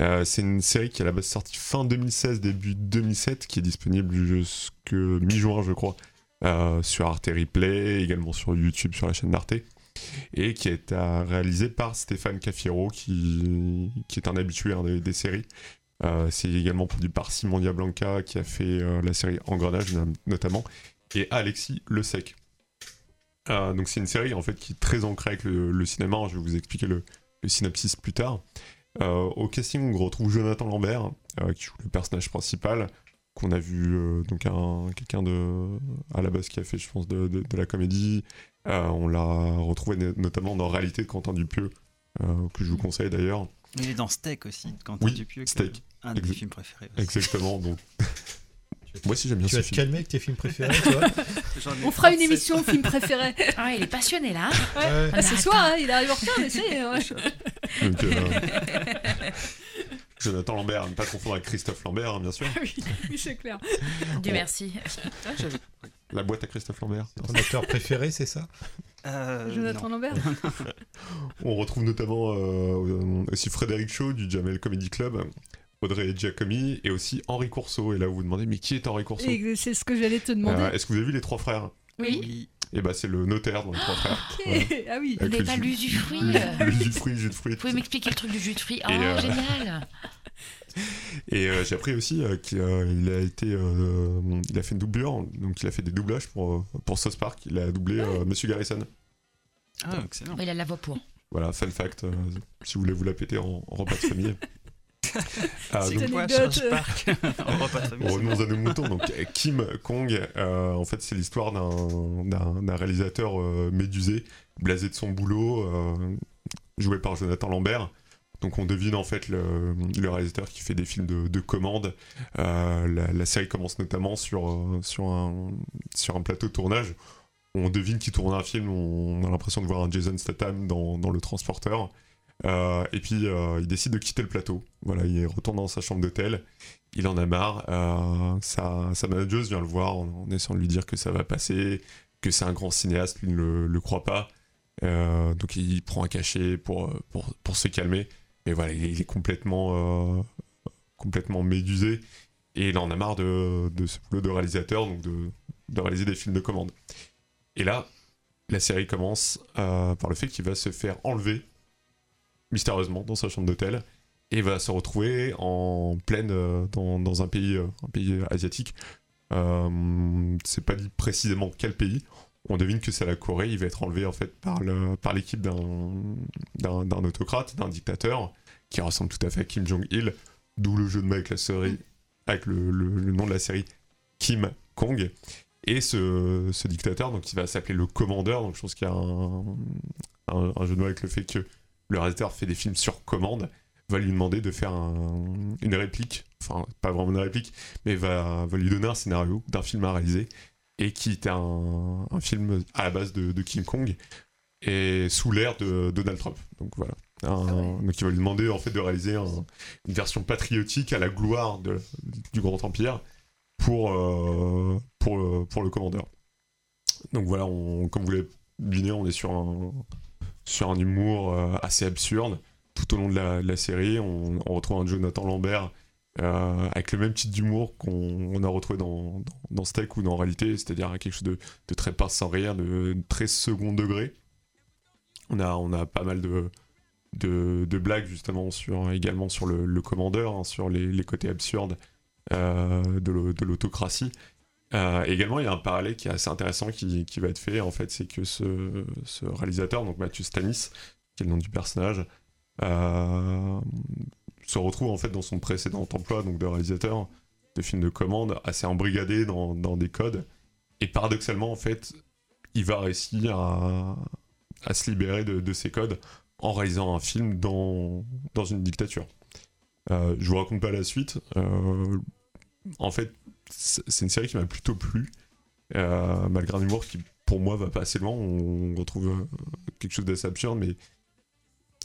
Euh, c'est une série qui est à la base sortie fin 2016, début 2007, qui est disponible jusque mi-juin, je crois, euh, sur Arte Replay, également sur YouTube, sur la chaîne d'Arte, et qui a euh, réalisée par Stéphane Cafiero, qui, qui est un habitué hein, des séries. Euh, c'est également produit par Simon Diablanca, qui a fait euh, la série Engrenage, no- notamment, et Alexis Le Sec. Euh, donc c'est une série en fait qui est très ancrée avec le, le cinéma. Je vais vous expliquer le, le synopsis plus tard. Euh, au casting, on retrouve Jonathan Lambert euh, qui joue le personnage principal, qu'on a vu euh, donc un quelqu'un de à la base qui a fait, je pense, de, de- de la comédie. On l'a retrouvé no- notamment dans Réalité de Quentin Dupieux, que je vous conseille d'ailleurs. Il est dans Steak aussi, de Quentin Oui, Dupieux, Steak. Un de mes Exa- films préférés aussi. Exactement. Donc, moi aussi j'aime bien Tu ce vas te film. calmer avec tes films préférés, toi On fera une 37. émission film préféré. Ah, il est passionné là. Ouais. Ouais. Ah, ce soir, hein, il arrive en retard, mais c'est. ouais. Donc, euh, Jonathan Lambert, à ne pas confondre avec Christophe Lambert, hein, bien sûr. oui, oui, c'est clair. Dieu Bon. merci. La boîte à Christophe Lambert. Ton acteur préféré, c'est ça? Euh, Jonathan non. Lambert. On retrouve notamment euh, aussi Frédéric Shaw du Jamel Comedy Club, Audrey Giacomi et aussi Henri Courceau. Et là, vous vous demandez, mais qui est Henri Courceau? C'est ce que j'allais te demander. Euh, Est-ce que vous avez vu les trois frères? Oui. Et bah, c'est le notaire dans les trois frères. Ah oui. Vous Avec n'avez le pas jus- lu du fruit jus de fruits. Vous pouvez m'expliquer le truc du jus de fruits? Oh, Et, euh, génial Et euh, j'ai appris aussi euh, qu'il il a été, euh, il a fait une doublure, donc il a fait des doublages pour pour South Park. Il a doublé euh, Monsieur Garrison. Ah, excellent. Il a la voix pour. Voilà, fun fact, euh, si vous voulez vous la péter en, en repas de famille. Ah, C'est donc- quoi. South Park Revenons à nos moutons. Donc, Kim Kong, euh, en fait, c'est l'histoire d'un- réalisateur euh, médusé, blasé de son boulot, euh, joué par Jonathan Lambert. Donc, on devine en fait le, le réalisateur qui fait des films de, de commande. Euh, la, la série commence notamment sur, sur, un, sur un plateau de tournage. On devine qu'il tourne un film, on a l'impression de voir un Jason Statham dans, dans Le Transporteur. Euh, et puis euh, il décide de quitter le plateau. Voilà, il retourne dans sa chambre d'hôtel. Il en a marre. euh, sa, sa manageuse vient le voir en, en essayant de lui dire que ça va passer, que c'est un grand cinéaste, lui ne le, croit pas. Donc il prend un cachet pour, pour, pour se calmer. Et voilà, il est, complètement, complètement médusé. Et il en a marre de, de ce boulot de réalisateur, donc de, de réaliser des films de commande. Et là, la série commence par le fait qu'il va se faire enlever mystérieusement dans sa chambre d'hôtel et va se retrouver en pleine euh, dans, dans un pays euh, un pays asiatique. Euh, c'est pas dit précisément quel pays. On devine que c'est la Corée. Il va être enlevé en fait par le par l'équipe d'un d'un d'un autocrate d'un dictateur qui ressemble tout à fait à Kim Jong Il d'où le jeu de mots avec la série avec le, le- nom de la série Kim Kong. Et ce, ce dictateur donc il va s'appeler le commandeur. Donc je pense qu'il y a un, un jeu de mots avec le fait que le réalisateur fait des films sur commande, va lui demander de faire un- une réplique, enfin pas vraiment une réplique, mais va, va lui donner un scénario d'un film à réaliser, et qui était un, un film à la base de, de King Kong, et sous l'ère de Donald Trump. Donc voilà. Un- Donc il va lui demander en fait de réaliser un- une version patriotique à la gloire de- du Grand Empire pour, euh, pour, le, pour le commandeur. Donc voilà, on, comme vous l'avez Binet, on est sur un, sur un humour euh, assez absurde. Tout au long de la, série, on, retrouve un Jonathan Lambert euh, avec le même type d'humour qu'on on a retrouvé dans, dans, Steak ou dans Réalité, c'est-à-dire quelque chose de, très pince sans rire, de très second degré. On a, on a pas mal de, de, blagues justement sur, également sur le, commandeur, hein, sur les, côtés absurdes euh, de l'autocratie. Euh, également, il y a un parallèle qui est assez intéressant qui, va être fait, en fait, c'est que ce, réalisateur, donc Mathieu Stanis, qui est le nom du personnage, euh, se retrouve en fait dans son précédent emploi donc de réalisateur de films de commande assez embrigadé dans, des codes. Et paradoxalement en fait il va réussir à, se libérer de, ces codes en réalisant un film dans, dans une dictature. Euh, je vous raconte pas la suite. Euh, en fait c'est une série qui m'a plutôt plu euh, malgré un humour qui pour moi va pas assez loin on retrouve euh, quelque chose d'assez absurde mais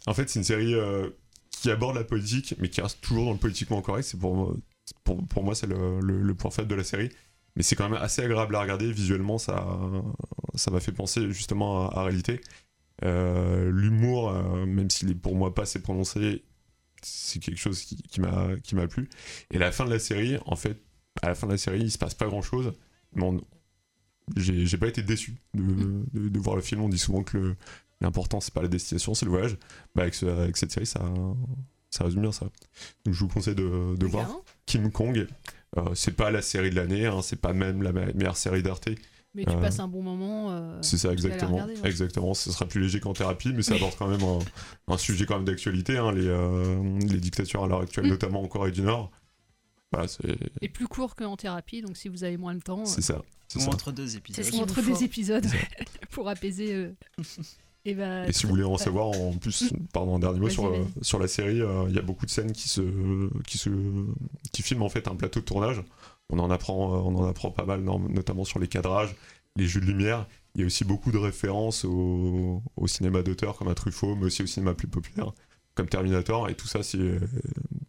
en fait, c'est une série euh, qui aborde la politique, mais qui reste toujours dans le politiquement correct. C'est pour, pour, pour moi, c'est le, point faible de la série. Mais c'est quand même assez agréable à regarder. Visuellement, ça ça m'a fait penser justement à, à réalité. L'humour, même s'il est pour moi pas assez prononcé, c'est quelque chose qui, qui m'a plu. Et la fin de la série, en fait, à la fin de la série, il se passe pas grand chose. Mais on- j'ai pas été déçu de, de- de voir le film. On dit souvent que l'important c'est pas la destination, c'est le voyage. Bah, avec, ce- avec cette série, ça, ça résume bien ça. Donc je vous conseille de, de voir King Kong. Euh, c'est pas la série de l'année, hein, c'est pas même la me- meilleure série d'Arte. Mais tu Euh, passes un bon moment. euh, c'est ça, exactement. regarder, ouais. Exactement. Ce sera plus léger qu'en thérapie, mais ça aborde quand même un, un sujet quand même d'actualité. hein, les, euh, les dictatures à l'heure actuelle, Mm. notamment en Corée du Nord. Voilà, c'est Et plus court qu'en thérapie, donc si vous avez moins de temps. c'est euh, ça. c'est Ou ça. entre deux épisodes. ou entre des épisodes pour apaiser. euh, Et, bah, Et si vous voulez en savoir en plus, pardon, un dernier mot sur, euh, sur la série, euh, il y a beaucoup de scènes qui se, qui se, qui filment en fait un plateau de tournage. On en apprend, euh, on en apprend pas mal, non- notamment sur les cadrages, les jeux de lumière. Il y a aussi beaucoup de références au, au cinéma d'auteur comme à Truffaut, mais aussi au cinéma plus populaire comme Terminator. Et tout ça, c'est,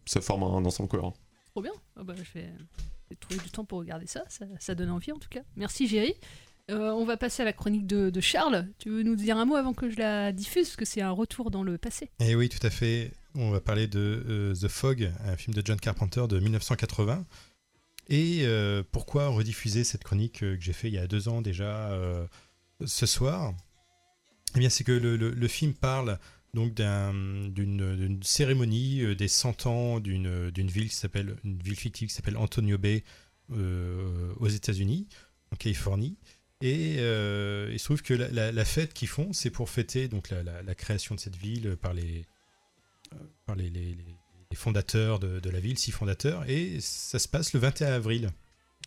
ça forme un ensemble cohérent. Trop bien. Ah bah, je vais trouver du temps pour regarder ça. ça. ça donne envie en tout cas. Merci Géry. Euh, on va passer à la chronique de, Charles. Tu veux nous dire un mot avant que je la diffuse? Parce que c'est un retour dans le passé. Et oui, tout à fait. On va parler de euh, The Fog, un film de John Carpenter de 1980. Et euh, pourquoi rediffuser cette chronique que j'ai fait il y a deux ans déjà ce soir? Eh bien, c'est que le film parle donc d'un- d'une cérémonie euh, des 100 ans d'une ville qui s'appelle une ville fictive qui s'appelle Antonio Bay euh, aux États-Unis, en Californie. Et euh, il se trouve que la, fête qu'ils font, c'est pour fêter donc la, création de cette ville par les, par les, fondateurs de, la ville, six fondateurs, et ça se passe le 21 avril.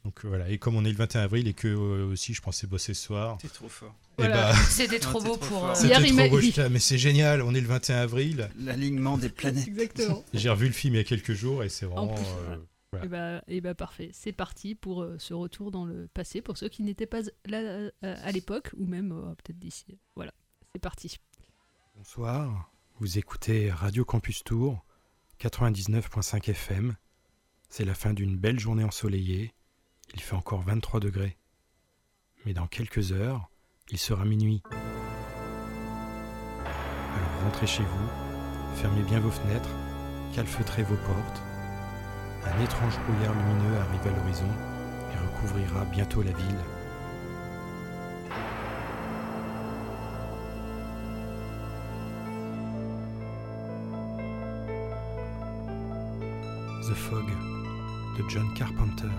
Donc voilà, et comme on est le 21 avril et que aussi je pensais bosser ce soir. T'es trop fort. Eh Voilà. bah, C'était trop beau pour, euh, Hier, trop beau, il- mais c'est génial, on est le 21 avril. L'alignement des planètes. Exactement. J'ai revu le film il y a quelques jours et c'est En vraiment. plus, euh, voilà. Et bah, et bah parfait, c'est parti pour euh, ce retour dans le passé, pour ceux qui n'étaient pas là euh, à l'époque, ou même euh, peut-être d'ici. Voilà, c'est parti. Bonsoir, vous écoutez Radio Campus Tour, 99.5 FM. C'est la fin d'une belle journée ensoleillée. Il fait encore 23 degrés. Mais dans quelques heures, il sera minuit. Alors rentrez chez vous, fermez bien vos fenêtres, calfeutrez vos portes. Un étrange brouillard lumineux arrive à l'horizon et recouvrira bientôt la ville. The Fog de John Carpenter.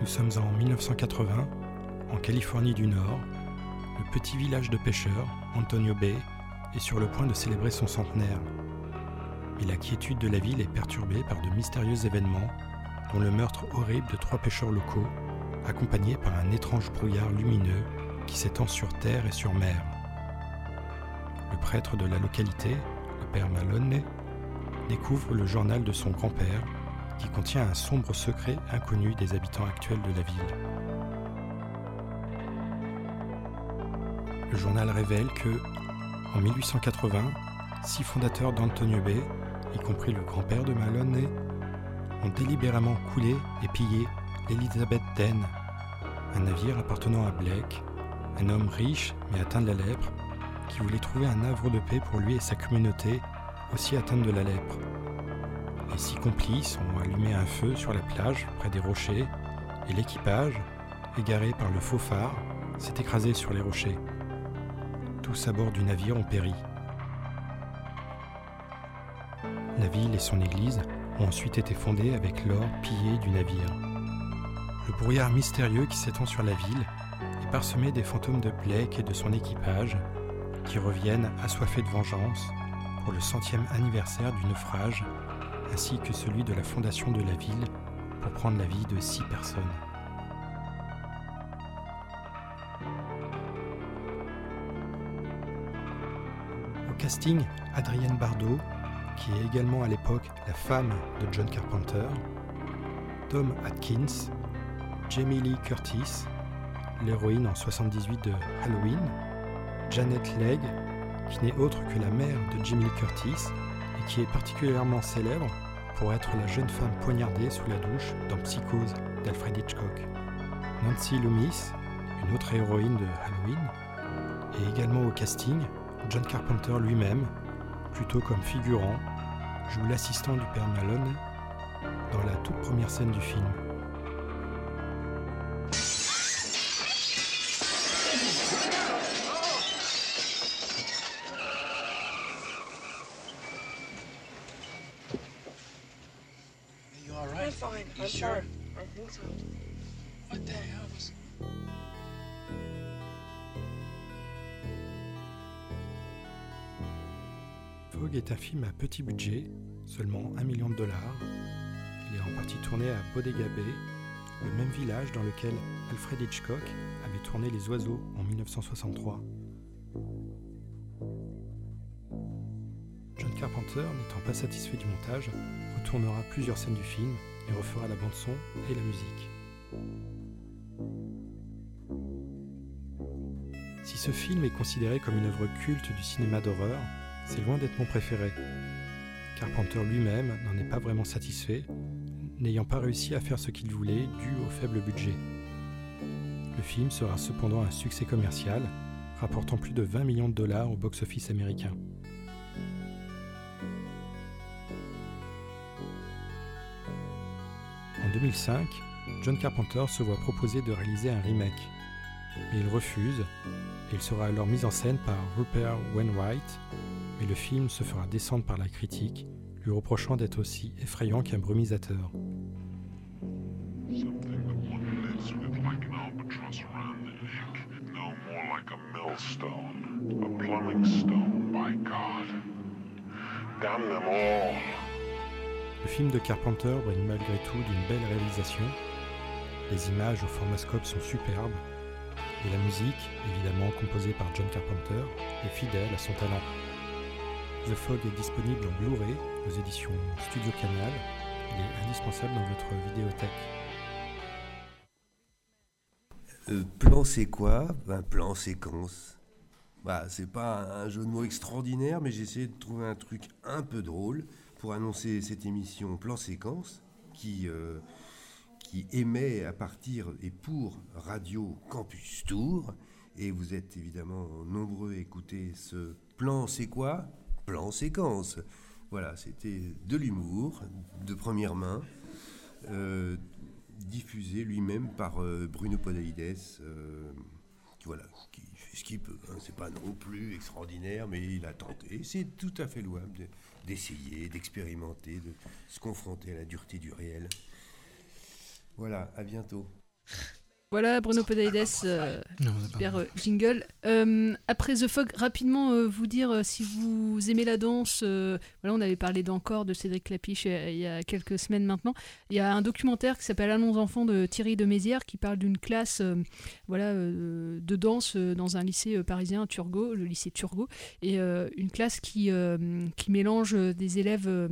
Nous sommes en 1980, en Californie du Nord. Le petit village de pêcheurs, Antonio Bay, est sur le point de célébrer son centenaire. Mais la quiétude de la ville est perturbée par de mystérieux événements, dont le meurtre horrible de trois pêcheurs locaux, accompagné par un étrange brouillard lumineux qui s'étend sur terre et sur mer. Le prêtre de la localité, le père Malone, découvre le journal de son grand-père qui contient un sombre secret inconnu des habitants actuels de la ville. Le journal révèle que, en 1880, six fondateurs d'Antonio Bay, y compris le grand-père de Malone, ont délibérément coulé et pillé l'Elizabeth Den, un navire appartenant à Blake, un homme riche mais atteint de la lèpre, qui voulait trouver un havre de paix pour lui et sa communauté, aussi atteinte de la lèpre. Les six complices ont allumé un feu sur la plage, près des rochers, et l'équipage, égaré par le faux phare, s'est écrasé sur les rochers. À bord du navire ont péri. La ville et son église ont ensuite été fondées avec l'or pillé du navire. Le brouillard mystérieux qui s'étend sur la ville est parsemé des fantômes de Blake et de son équipage qui reviennent assoiffés de vengeance pour le centième anniversaire du naufrage ainsi que celui de la fondation de la ville pour prendre la vie de six personnes. Casting, Adrienne Bardot, qui est également à l'époque la femme de John Carpenter, Tom Atkins, Jamie Lee Curtis, l'héroïne en 78 de Halloween, Janet Legg, qui n'est autre que la mère de Jamie Lee Curtis et qui est particulièrement célèbre pour être la jeune femme poignardée sous la douche dans Psychose d'Alfred Hitchcock. Nancy Loomis, une autre héroïne de Halloween, et également au casting, John Carpenter lui-même, plutôt comme figurant, joue l'assistant du père Malone dans la toute première scène du film. Film à petit budget, seulement 1 million de dollars. Il est en partie tourné à Bodega Bay, le même village dans lequel Alfred Hitchcock avait tourné Les Oiseaux en 1963. John Carpenter, n'étant pas satisfait du montage, retournera plusieurs scènes du film et refera la bande-son et la musique. Si ce film est considéré comme une œuvre culte du cinéma d'horreur, c'est loin d'être mon préféré. Carpenter lui-même n'en est pas vraiment satisfait, n'ayant pas réussi à faire ce qu'il voulait dû au faible budget. Le film sera cependant un succès commercial, rapportant plus de 20 millions de dollars au box-office américain. En 2005, John Carpenter se voit proposer de réaliser un remake, mais il refuse et il sera alors mis en scène par Rupert Wainwright, mais le film se fera descendre par la critique, lui reprochant d'être aussi effrayant qu'un brumisateur. Le film de Carpenter brille malgré tout d'une belle réalisation. Les images au formascope sont superbes et la musique, évidemment composée par John Carpenter, est fidèle à son talent. The Fog est disponible en Blu-ray aux éditions Studio Canal. Il est indispensable dans votre vidéothèque. Euh, plan c'est quoi? Un plan séquence. Bah, c'est pas un jeu de mots extraordinaire, mais j'ai essayé de trouver un truc un peu drôle pour annoncer cette émission Plan séquence qui, euh, qui émet à partir et pour Radio Campus Tour. Et vous êtes évidemment nombreux à écouter ce plan c'est quoi? Plan séquence. Voilà, c'était de l'humour de première main. euh, diffusé lui-même par euh, Bruno Podalides, euh, voilà, fait ce qu'il peut. hein. C'est pas non plus extraordinaire, mais il a tenté. C'est tout à fait louable de- d'essayer, d'expérimenter, de se confronter à la dureté du réel. Voilà, à bientôt. Voilà, Bruno Podalides, euh, super euh, jingle. Euh, après The Fog, rapidement vous dire si vous aimez la danse. voilà, on avait parlé d'encore de Cédric Clapiche il y a quelques semaines maintenant. Il y a un documentaire qui s'appelle Allons enfants de Thierry de Mézières qui parle d'une classe voilà, de danse dans un lycée parisien, Turgot, le lycée Turgot, et une classe qui, qui mélange des élèves.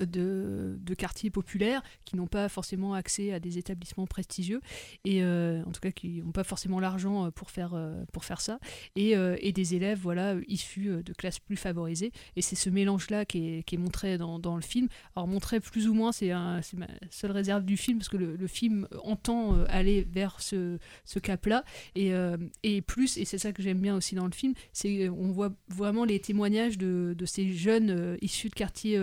De, quartiers populaires qui n'ont pas forcément accès à des établissements prestigieux et euh, en tout cas qui n'ont pas forcément l'argent euh, pour faire euh, pour faire ça. Et, des élèves voilà issus de classes plus favorisées. Et c'est ce mélange là qui est, qui est montré dans, dans le film. Alors montré plus ou moins c'est ma seule réserve du film parce que le, film entend aller vers ce, ce cap là et, et plus et c'est ça que j'aime bien aussi dans le film c'est on voit vraiment les témoignages de, de ces jeunes issus de quartiers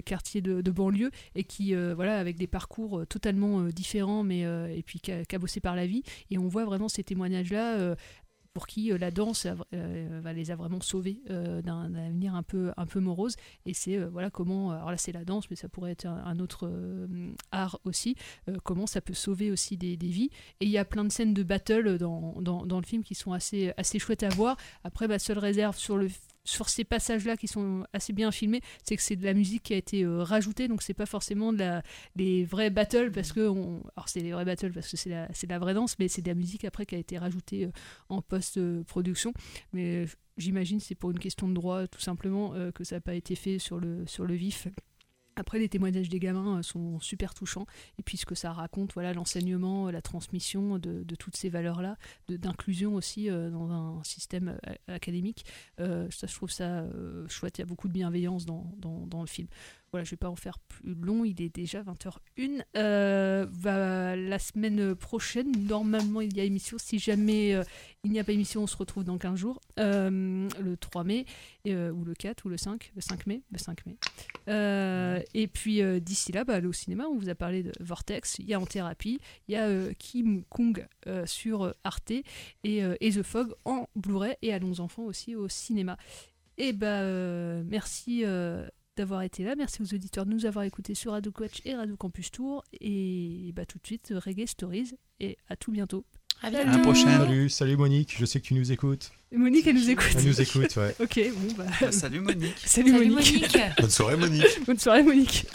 quartiers de, de banlieue et qui euh, voilà avec des parcours euh, totalement euh, différents mais euh, et puis ca- cabossés par la vie. Et on voit vraiment ces témoignages là pour qui euh, la danse euh, va les a vraiment sauvés euh, d'un avenir un peu un peu morose. Et c'est euh, voilà comment alors là c'est la danse mais ça pourrait être un, un autre euh, art aussi euh, comment ça peut sauver aussi des, des vies. Et il y a plein de scènes de battle dans, dans, dans le film qui sont assez assez chouettes à voir. Après ma seule réserve sur le sur ces passages-là qui sont assez bien filmés, c'est que c'est de la musique qui a été euh, rajoutée, donc c'est pas forcément de la, les vrais battles parce que on, alors c'est les vrais battles parce que c'est la, c'est la vraie danse, mais c'est de la musique après qui a été rajoutée euh, en post-production. Mais j'imagine c'est pour une question de droit tout simplement euh, que ça n'a pas été fait sur le sur le vif. Après, les témoignages des gamins euh, sont super touchants. Et puis, ce que ça raconte, voilà, l'enseignement, euh, la transmission de, toutes ces valeurs-là, d'inclusion aussi euh, dans un système académique. Ça, je trouve ça chouette. Il y a beaucoup de bienveillance dans, dans le film. Voilà, je vais pas en faire plus long. Il est déjà 20h01. Euh, la semaine prochaine, normalement, il y a émission. Si jamais euh, il n'y a pas émission, on se retrouve dans 15 jours. Euh, le 3 mai, ou le 4, ou le 5. Le 5 mai. Le 5 mai. Et puis d'ici là, bah, allez au cinéma. On vous a parlé de Vortex. Il y a En Thérapie. Il y a Kim Kong sur Arte. Et, et The Fog en Blu-ray. Et Allons Enfants aussi au cinéma. Et bah, euh, merci d'avoir été là. Merci aux auditeurs de nous avoir écoutés sur Radio Quatch et Radio Campus Tour. Et bah, tout de suite, Reggae Stories. Et à tout bientôt. À Salut. À la prochaine. Salut, salut Monique, je sais que tu nous écoutes. Monique, elle nous écoute. Elle nous écoute, ouais. ok, bon bah. Salut Monique. Salut, Salut Monique. Monique. Bonne soirée, Monique. Bonne soirée, Monique.